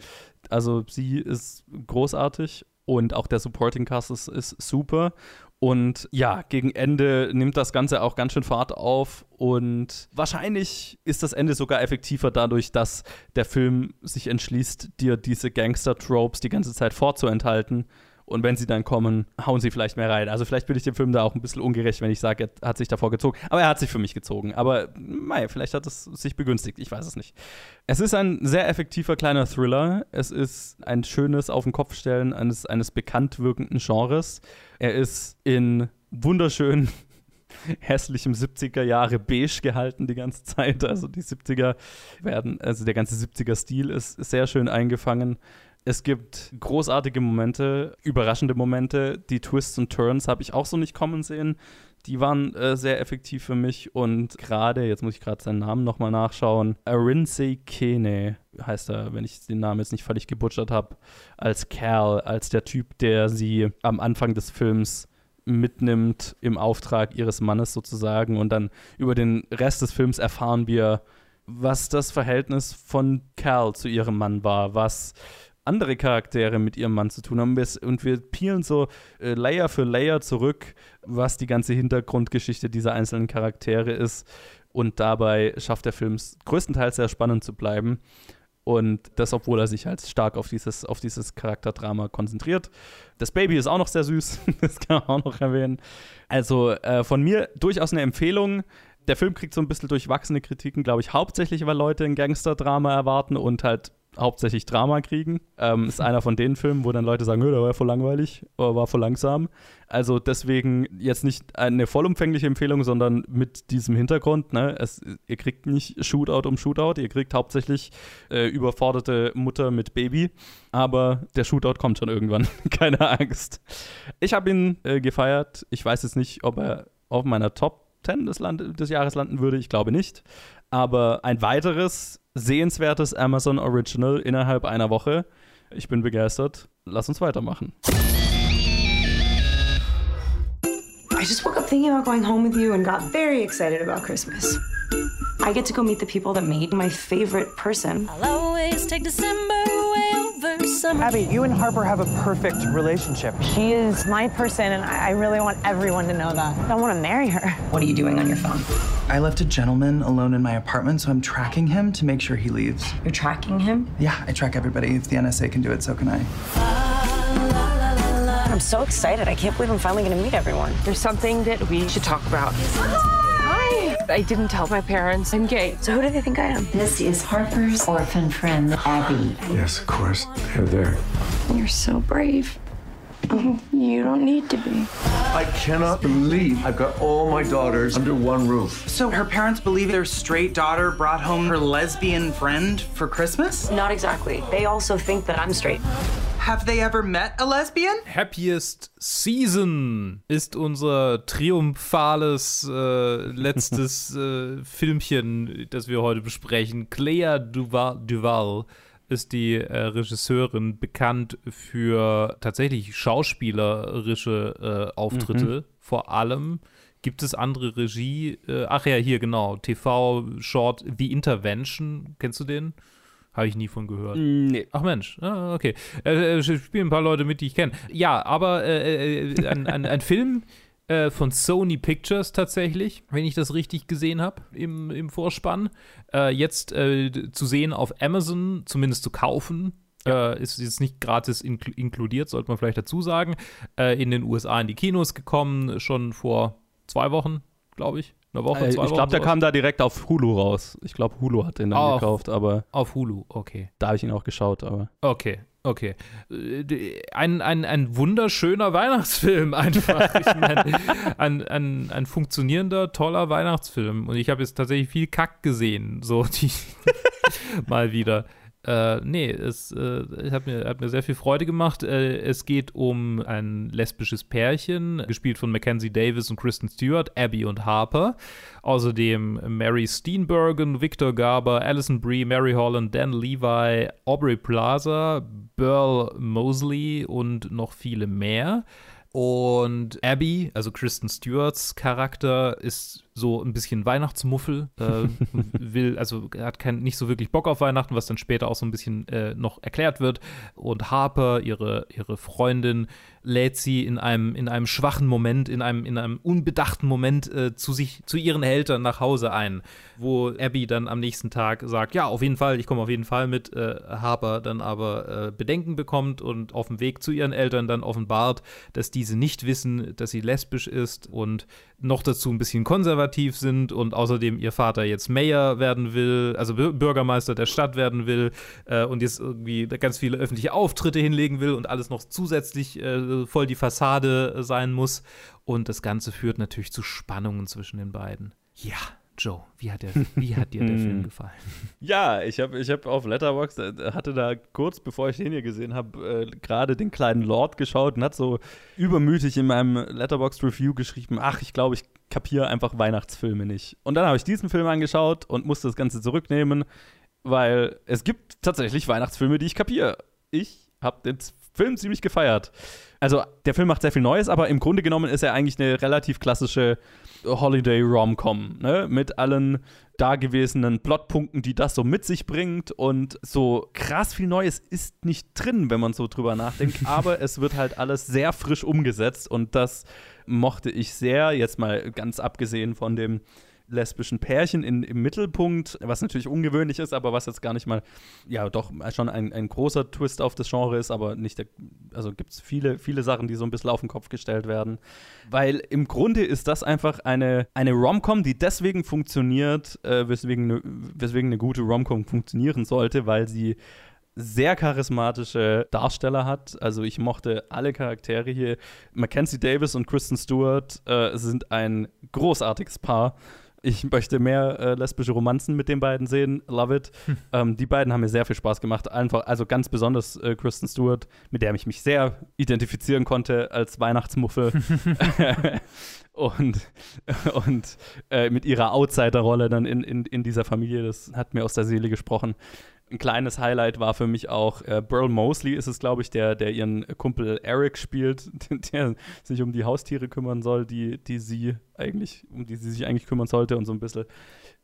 Also sie ist großartig und auch der Supporting Cast ist, ist super. Und ja, gegen Ende nimmt das Ganze auch ganz schön Fahrt auf. Und wahrscheinlich ist das Ende sogar effektiver dadurch, dass der Film sich entschließt, dir diese Gangster-Tropes die ganze Zeit vorzuenthalten und wenn sie dann kommen, hauen sie vielleicht mehr rein. Also vielleicht bin ich dem Film da auch ein bisschen ungerecht, wenn ich sage, er hat sich davor gezogen. Aber er hat sich für mich gezogen. Aber mei, vielleicht hat es sich begünstigt. Ich weiß es nicht. Es ist ein sehr effektiver kleiner Thriller. Es ist ein schönes Auf den Kopf stellen eines, eines bekannt wirkenden Genres. Er ist in wunderschön [laughs] hässlichem 70er Jahre beige gehalten die ganze Zeit. Also die 70er werden, also der ganze 70er Stil ist sehr schön eingefangen. Es gibt großartige Momente, überraschende Momente. Die Twists und Turns habe ich auch so nicht kommen sehen. Die waren äh, sehr effektiv für mich und gerade, jetzt muss ich gerade seinen Namen nochmal nachschauen, Arinsei Kene heißt er, wenn ich den Namen jetzt nicht völlig gebutschert habe, als Kerl, als der Typ, der sie am Anfang des Films mitnimmt im Auftrag ihres Mannes sozusagen und dann über den Rest des Films erfahren wir, was das Verhältnis von Kerl zu ihrem Mann war, was andere Charaktere mit ihrem Mann zu tun haben. Und wir peelen so äh, Layer für Layer zurück, was die ganze Hintergrundgeschichte dieser einzelnen Charaktere ist. Und dabei schafft der Film es größtenteils sehr spannend zu bleiben. Und das, obwohl er sich halt stark auf dieses, auf dieses Charakterdrama konzentriert. Das Baby ist auch noch sehr süß, [laughs] das kann man auch noch erwähnen. Also äh, von mir durchaus eine Empfehlung. Der Film kriegt so ein bisschen durchwachsene Kritiken, glaube ich, hauptsächlich, weil Leute ein Gangster-Drama erwarten und halt hauptsächlich Drama kriegen. Ähm, ist einer von den Filmen, wo dann Leute sagen, der war ja voll langweilig oder war voll langsam. Also deswegen jetzt nicht eine vollumfängliche Empfehlung, sondern mit diesem Hintergrund. Ne? Es, ihr kriegt nicht Shootout um Shootout, ihr kriegt hauptsächlich äh, überforderte Mutter mit Baby. Aber der Shootout kommt schon irgendwann. [laughs] Keine Angst. Ich habe ihn äh, gefeiert. Ich weiß jetzt nicht, ob er auf meiner Top 10 des, Land des Jahres landen würde. Ich glaube nicht. Aber ein weiteres sehenswertes Amazon Original innerhalb einer Woche. Ich bin begeistert. Lass uns weitermachen. I just woke up thinking about going home with you and got very excited about Christmas. I get to go meet the people that made my favorite person. I'll always take December summer. Abby, you and Harper have a perfect relationship. She is my person, and I really want everyone to know that. I want to marry her. What are you doing on your phone? I left a gentleman alone in my apartment, so I'm tracking him to make sure he leaves. You're tracking him? Yeah, I track everybody. If the NSA can do it, so can I. I'm so excited. I can't believe I'm finally going to meet everyone. There's something that we should talk about. Hi! I didn't tell my parents. I'm gay. So who do they think I am? This is Harper's orphan friend, Abby. Yes, of course. They're there. You're so brave. Oh, you don't need to be. I cannot believe I've got all my daughters under one roof. So her parents believe their straight daughter brought home her lesbian friend for Christmas? Not exactly. They also think that I'm straight. Have they ever met a lesbian? Happiest Season ist unser triumphales äh, letztes [laughs] äh, Filmchen, das wir heute besprechen. Claire Duval, Duval ist die äh, Regisseurin bekannt für tatsächlich schauspielerische äh, Auftritte. Mhm. Vor allem gibt es andere Regie. Äh, ach ja, hier genau. TV-Short The Intervention. Kennst du den? Habe ich nie von gehört. Nee. Ach Mensch, ah, okay. Äh, äh, spielen ein paar Leute mit, die ich kenne. Ja, aber äh, äh, ein, ein, ein Film äh, von Sony Pictures tatsächlich, wenn ich das richtig gesehen habe im, im Vorspann. Äh, jetzt zu sehen auf Amazon, zumindest zu kaufen. Äh, ist jetzt nicht gratis inkl inkludiert, sollte man vielleicht dazu sagen. Äh, in den USA in die Kinos gekommen, schon vor zwei Wochen, glaube ich. Eine Woche, Äh, zwei ich glaube, der kam da direkt auf Hulu raus. Ich glaube, Hulu hat den dann auf- gekauft, aber Auf Hulu, okay. da habe ich ihn auch geschaut. Aber Okay, okay. Äh, Ein, ein, ein wunderschöner Weihnachtsfilm [laughs] einfach. Ich mein, ein, ein, ein funktionierender, toller Weihnachtsfilm. Und ich habe jetzt tatsächlich viel Kack gesehen, so die [laughs] mal wieder. Äh, nee, es äh, hat, mir, hat mir sehr viel Freude gemacht. Äh, es geht um ein lesbisches Pärchen, gespielt von Mackenzie Davis und Kristen Stewart, Abby und Harper. Außerdem Mary Steenburgen, Victor Garber, Alison Brie, Mary Holland, Dan Levi, Aubrey Plaza, Burl Mosley und noch viele mehr. Und Abby, also Kristen Stewarts Charakter, ist so ein bisschen Weihnachtsmuffel, äh, [laughs] will, also er hat kein, nicht so wirklich Bock auf Weihnachten, was dann später auch so ein bisschen äh, noch erklärt wird. Und Harper, ihre, ihre Freundin, lädt sie in einem, in einem schwachen Moment, in einem, in einem unbedachten Moment äh, zu sich, zu ihren Eltern nach Hause ein, wo Abby dann am nächsten Tag sagt, ja, auf jeden Fall, ich komme auf jeden Fall mit, äh, Harper dann aber äh, Bedenken bekommt und auf dem Weg zu ihren Eltern dann offenbart, dass diese nicht wissen, dass sie lesbisch ist und noch dazu ein bisschen konservativ sind und außerdem ihr Vater jetzt Mayor werden will, also Bür- Bürgermeister der Stadt werden will äh, und jetzt irgendwie ganz viele öffentliche Auftritte hinlegen will und alles noch zusätzlich äh, voll die Fassade äh, sein muss. Und das Ganze führt natürlich zu Spannungen zwischen den beiden. Ja, Joe, wie hat, der, wie hat dir der [laughs] Film gefallen? Ja, ich habe ich hab auf Letterboxd, äh, hatte da kurz bevor ich den hier gesehen habe, äh, gerade den kleinen Lord geschaut und hat so übermütig in meinem Letterboxd Review geschrieben, ach, ich glaube, ich kapiere einfach Weihnachtsfilme nicht. Und dann habe ich diesen Film angeschaut und musste das Ganze zurücknehmen, weil es gibt tatsächlich Weihnachtsfilme, die ich kapiere. Ich habe den Film ziemlich gefeiert. Also, der Film macht sehr viel Neues, aber im Grunde genommen ist er eigentlich eine relativ klassische Holiday-Rom-Com, ne? Mit allen dagewesenen Plotpunkten, die das so mit sich bringt. Und so krass viel Neues ist nicht drin, wenn man so drüber nachdenkt. [laughs] aber es wird halt alles sehr frisch umgesetzt und das mochte ich sehr. Jetzt mal ganz abgesehen von dem lesbischen Pärchen in, im Mittelpunkt, was natürlich ungewöhnlich ist, aber was jetzt gar nicht mal, ja, doch schon ein, ein großer Twist auf das Genre ist, aber nicht, der, also gibt es viele, viele Sachen, die so ein bisschen auf den Kopf gestellt werden. Weil im Grunde ist das einfach eine, eine Rom-Com, die deswegen funktioniert, äh, weswegen, eine, weswegen eine gute Rom-Com funktionieren sollte, weil sie sehr charismatische Darsteller hat. Also ich mochte alle Charaktere hier. Mackenzie Davis und Kristen Stewart äh, sind ein großartiges Paar. Ich möchte mehr äh, lesbische Romanzen mit den beiden sehen. Love it. Hm. Ähm, die beiden haben mir sehr viel Spaß gemacht. Einfach, also ganz besonders äh, Kristen Stewart, mit der ich mich sehr identifizieren konnte als Weihnachtsmuffel. [laughs] [laughs] und und äh, mit ihrer Outsider-Rolle dann in, in, in dieser Familie, das hat mir aus der Seele gesprochen ein kleines Highlight war für mich auch äh, Burl Mosley ist es, glaube ich, der, der ihren Kumpel Eric spielt, [laughs] der sich um die Haustiere kümmern soll, die, die sie eigentlich, um die sie sich eigentlich kümmern sollte und so ein bisschen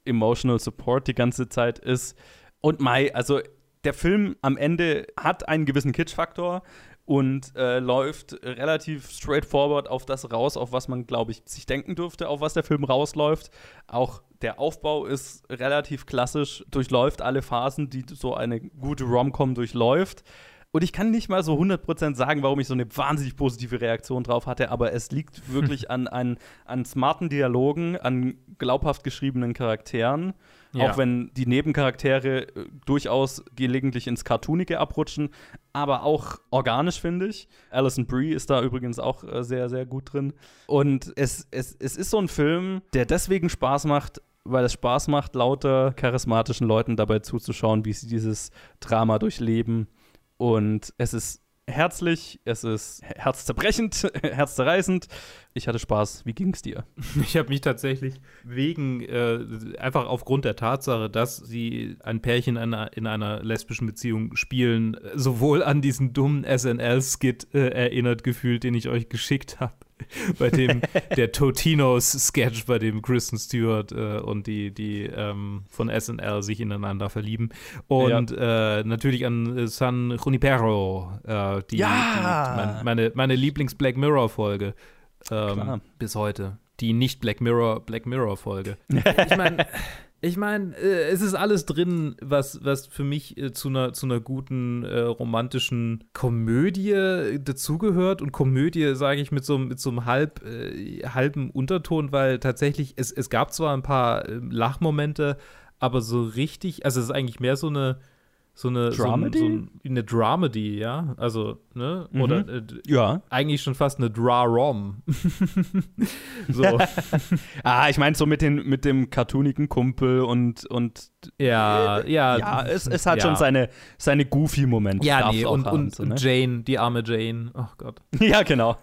emotional support die ganze Zeit ist. Und Mai, also der Film am Ende hat einen gewissen Kitsch-Faktor und äh, läuft relativ straightforward auf das raus, auf was man, glaube ich, sich denken dürfte, auf was der Film rausläuft. Auch der Aufbau ist relativ klassisch, durchläuft alle Phasen, die so eine gute Rom-Com durchläuft. Und ich kann nicht mal so 100% sagen, warum ich so eine wahnsinnig positive Reaktion drauf hatte, aber es liegt [laughs] wirklich an, an, an smarten Dialogen, an glaubhaft geschriebenen Charakteren ja. Auch wenn die Nebencharaktere äh, durchaus gelegentlich ins Cartoonige abrutschen, aber auch organisch, finde ich. Alison Brie ist da übrigens auch äh, sehr, sehr gut drin. Und es, es, es ist so ein Film, der deswegen Spaß macht, weil es Spaß macht, lauter charismatischen Leuten dabei zuzuschauen, wie sie dieses Drama durchleben. Und es ist herzlich, es ist herzzerbrechend, [laughs] herzzerreißend. Ich hatte Spaß. Wie ging es dir? [laughs] Ich habe mich tatsächlich wegen, äh, einfach aufgrund der Tatsache, dass sie ein Pärchen in einer, in einer lesbischen Beziehung spielen, sowohl an diesen dummen SNL-Skit äh, erinnert gefühlt, den ich euch geschickt habe. [laughs] bei dem der Totinos-Sketch, bei dem Kristen Stewart äh, und die, die ähm, von SNL sich ineinander verlieben. Und ja. äh, natürlich an San Junipero, äh, die, ja. die, die, meine, meine Lieblings-Black Mirror-Folge ähm, bis heute. Die nicht Black Mirror, Black Mirror-Folge. [laughs] ich meine. Ich meine, äh, es ist alles drin, was, was für mich äh, zu, einer, zu einer guten äh, romantischen Komödie dazugehört. Und Komödie sage ich mit so, mit so einem halb, äh, halben Unterton, weil tatsächlich, es, es gab zwar ein paar äh, Lachmomente, aber so richtig, also es ist eigentlich mehr so eine so eine Dramedy? So, ein, so eine Dramedy, ja, also ne mhm. oder äh, ja eigentlich schon fast eine Dra-Rom. [laughs] so. [laughs] ah, ich meine so mit den mit dem cartoonigen Kumpel und und ja ja ja es, es hat ja. schon seine seine goofy Momente. Ja nee und, haben, und, so, ne? Jane die arme Jane, oh Gott. [laughs] ja genau.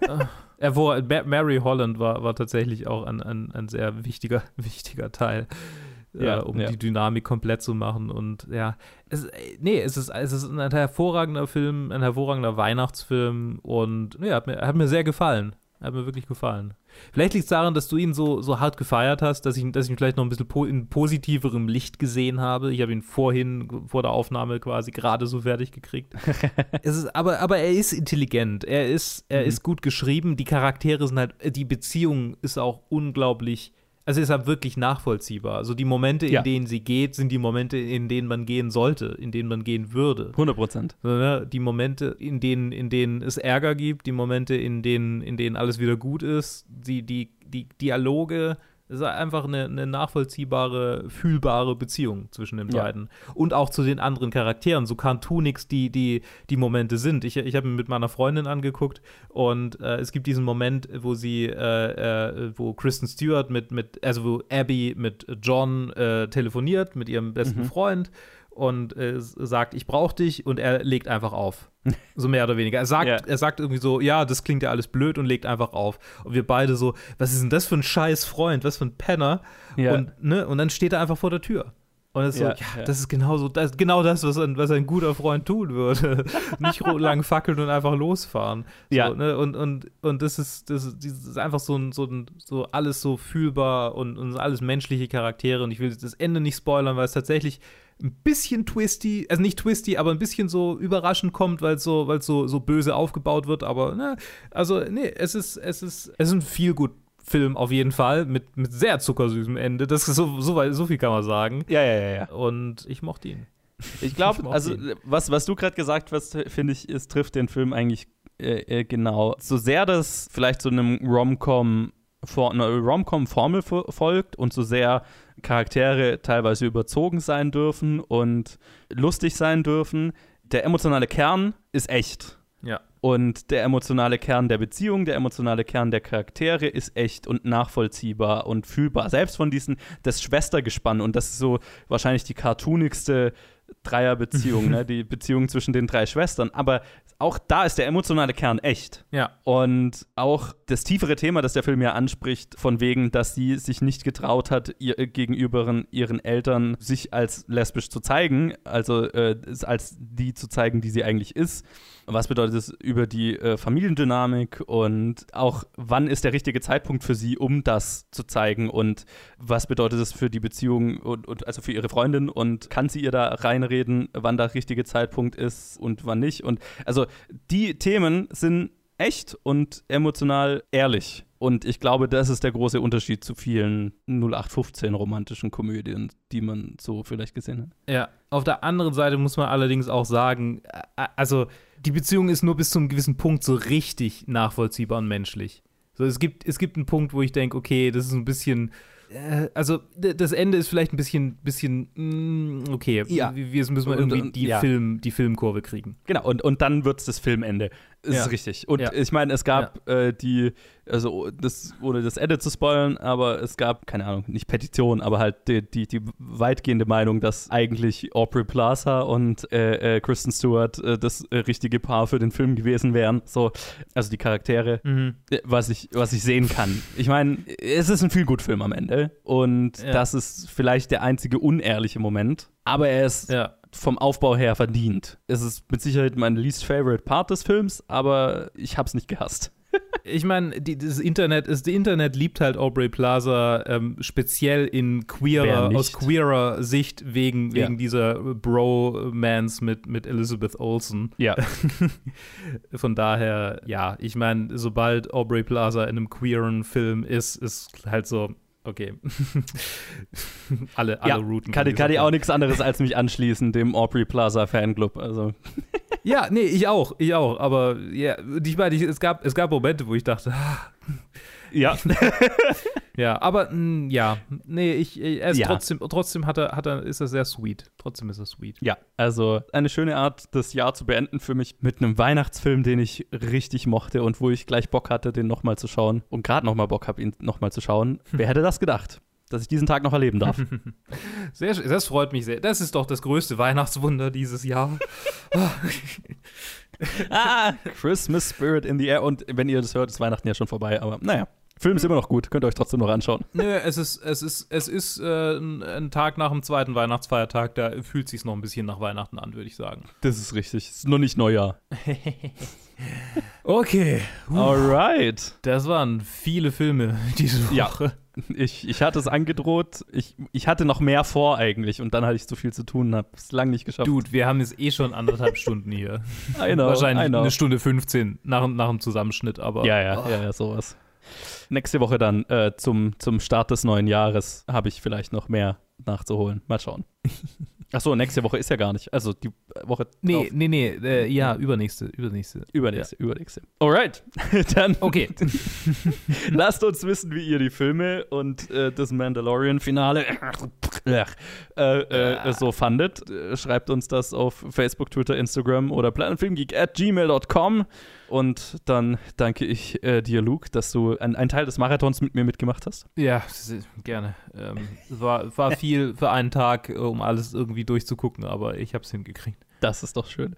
Wo, Mary Holland war, war tatsächlich auch ein, ein, ein sehr wichtiger, wichtiger Teil ja, äh, um ja. die Dynamik komplett zu machen. Und ja, es, nee, es ist, es ist ein hervorragender Film, ein hervorragender Weihnachtsfilm und ja, hat mir, hat mir sehr gefallen. Hat mir wirklich gefallen. Vielleicht liegt es daran, dass du ihn so, so hart gefeiert hast, dass ich, dass ich ihn vielleicht noch ein bisschen po in positiverem Licht gesehen habe. Ich habe ihn vorhin, vor der Aufnahme quasi gerade so fertig gekriegt. [laughs] es ist, aber, aber er ist intelligent, er ist, er mhm. ist gut geschrieben, die Charaktere sind halt, die Beziehung ist auch unglaublich also ist halt wirklich nachvollziehbar. Also die Momente, in ja. denen sie geht, sind die Momente, in denen man gehen sollte, in denen man gehen würde. 100 Prozent. Ne, die Momente, in denen, in denen es Ärger gibt, die Momente, in denen, in denen alles wieder gut ist, die, die, die Dialoge, es ist einfach eine, eine, nachvollziehbare, fühlbare Beziehung zwischen den beiden. Ja. Und auch zu den anderen Charakteren, so cartoonix die, die, die Momente sind. Ich, ich habe ihn mit meiner Freundin angeguckt und äh, es gibt diesen Moment, wo sie, äh, äh, wo Kristen Stewart mit, mit, also wo Abby mit John äh, telefoniert, mit ihrem besten mhm. Freund und äh, sagt, ich brauche dich und er legt einfach auf. [laughs] So mehr oder weniger. Er sagt, yeah. er sagt irgendwie so, ja, das klingt ja alles blöd und legt einfach auf. Und wir beide so, was ist denn das für ein scheiß Freund, was für ein Penner? Yeah. Und, ne, und dann steht er einfach vor der Tür. Und das ist ja, so, ja, ja, das ist genauso, das, genau das, was ein, was ein guter Freund tun würde. [laughs] Nicht lang fackeln und einfach losfahren. So, ja. Ne? Und, und, und das ist, das ist, das ist einfach so, ein, so, ein, so alles so fühlbar und, und alles menschliche Charaktere. Und ich will das Ende nicht spoilern, weil es tatsächlich ein bisschen twisty, also nicht twisty, aber ein bisschen so überraschend kommt, weil es so, weil so, so böse aufgebaut wird. Aber ne, also nee, es ist, es ist, es ist ein viel gut Film auf jeden Fall mit, mit sehr zuckersüßem Ende. Das ist so, so, so viel kann man sagen. Ja, ja, ja, ja. Und ich mochte ihn. Ich glaube, [laughs] also was, was du gerade gesagt hast, finde ich, es trifft den Film eigentlich äh, äh, genau. So sehr das vielleicht so einem Rom-Com einer Rom-Com-Formel folgt und so sehr Charaktere teilweise überzogen sein dürfen und lustig sein dürfen, der emotionale Kern ist echt. Ja. Und der emotionale Kern der Beziehung, der emotionale Kern der Charaktere ist echt und nachvollziehbar und fühlbar. Selbst von diesen, das Schwestergespann. Und das ist so wahrscheinlich die cartoonigste Dreierbeziehung, [laughs] ne? die Beziehung zwischen den drei Schwestern. Aber auch da ist der emotionale Kern echt. Ja. Und auch das tiefere Thema, das der Film ja anspricht, von wegen, dass sie sich nicht getraut hat, ihr, äh, gegenüber ihren Eltern sich als lesbisch zu zeigen, also äh, als die zu zeigen, die sie eigentlich ist. Was bedeutet es über die äh, Familiendynamik und auch, wann ist der richtige Zeitpunkt für sie, um das zu zeigen und was bedeutet es für die Beziehung und, und also für ihre Freundin und kann sie ihr da reinreden, wann der richtige Zeitpunkt ist und wann nicht. Und also die Themen sind echt und emotional ehrlich. Und ich glaube, das ist der große Unterschied zu vielen 0815 romantischen Komödien, die man so vielleicht gesehen hat. Ja, auf der anderen Seite muss man allerdings auch sagen, also die Beziehung ist nur bis zu einem gewissen Punkt so richtig nachvollziehbar und menschlich. So, es gibt, es gibt einen Punkt, wo ich denke, okay, das ist ein bisschen äh, also das Ende ist vielleicht ein bisschen, bisschen mm, okay. Ja. Jetzt müssen wir irgendwie die, ja. Film, die Filmkurve kriegen. Genau, und, und dann wird es das Filmende. Ist Ja. richtig. Und Ja. ich meine, es gab äh, die, also das, ohne das Ende zu spoilern, aber es gab, keine Ahnung, nicht Petition, aber halt die, die, die weitgehende Meinung, dass eigentlich Aubrey Plaza und äh, äh, Kristen Stewart äh, das äh, richtige Paar für den Film gewesen wären. So, also die Charaktere, Mhm. äh, was, ich, was ich sehen kann. Ich meine, es ist ein viel gut Film am Ende und Ja. das ist vielleicht der einzige unehrliche Moment, aber er ist Ja. Vom Aufbau her verdient. Es ist mit Sicherheit mein least favorite Part des Films, aber ich hab's nicht gehasst. [laughs] Ich meine, das Internet ist, die Internet liebt halt Aubrey Plaza ähm, speziell in queerer, aus queerer Sicht wegen, Ja. wegen dieser Bromance mit, mit Elizabeth Olsen. Ja. [laughs] Von daher, ja, ich meine, sobald Aubrey Plaza in einem queeren Film ist, ist halt so, okay. [laughs] alle, alle ja, routen. kann, kann ich auch nichts anderes als mich anschließen, dem Aubrey Plaza Fanclub. Also, Ja, nee, ich auch, ich auch. Aber ja, ich meine, ich, es, gab, es gab Momente, wo ich dachte, ah, ja. [laughs] ja, aber mh, ja, nee, ich, er ist Ja. trotzdem, trotzdem hat er, hat er, ist er sehr sweet. Trotzdem ist er sweet. ja, also eine schöne Art, das Jahr zu beenden für mich mit einem Weihnachtsfilm, den ich richtig mochte und wo ich gleich Bock hatte, den nochmal zu schauen und gerade nochmal Bock habe, ihn nochmal zu schauen. Wer hätte das gedacht, dass ich diesen Tag noch erleben darf? [laughs] Sehr, das freut mich sehr. Das ist doch das größte Weihnachtswunder dieses Jahr. [laughs] ah, Christmas Spirit in the Air. Und wenn ihr das hört, ist Weihnachten ja schon vorbei, aber naja. Film ist immer noch gut, könnt ihr euch trotzdem noch anschauen. Nö, es ist, es ist, es ist äh, ein, Tag nach dem zweiten Weihnachtsfeiertag, da fühlt sich noch ein bisschen nach Weihnachten an, würde ich sagen. Das ist richtig. Es ist nur nicht Neujahr. [laughs] Okay. Alright. Das waren viele Filme diese Ja. Woche. Ich, ich hatte es angedroht. Ich, ich hatte noch mehr vor eigentlich und dann hatte ich so viel zu tun und habe es lang nicht geschafft. Dude, wir haben jetzt eh schon anderthalb Stunden hier. [laughs] I know, Wahrscheinlich I know. eine Stunde 15 nach, nach dem Zusammenschnitt, aber. Ja, ja, ja, ja, sowas. Nächste Woche dann äh, zum, zum Start des neuen Jahres habe ich vielleicht noch mehr nachzuholen. Mal schauen. Achso, nächste Woche ist ja gar nicht. Also die Woche. Nee, drauf. nee, nee, äh, ja, übernächste, übernächste. Übernächste, übernächste. Alright. [laughs] dann Okay. [laughs] lasst uns wissen, wie ihr die Filme und äh, das Mandalorian-Finale äh, äh, so fandet. Schreibt uns das auf Facebook, Twitter, Instagram oder planetfilmgeek at gmail.com. Und dann danke ich äh, dir, Luke, dass du ein- einen Teil des Marathons mit mir mitgemacht hast. Ja, gerne. Ähm, es war, war viel für einen Tag, äh, um alles irgendwie durchzugucken, aber ich habe es hingekriegt. Das ist doch schön.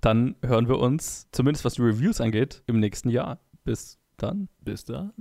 Dann hören wir uns, zumindest was die Reviews angeht, im nächsten Jahr. Bis dann. Bis dann.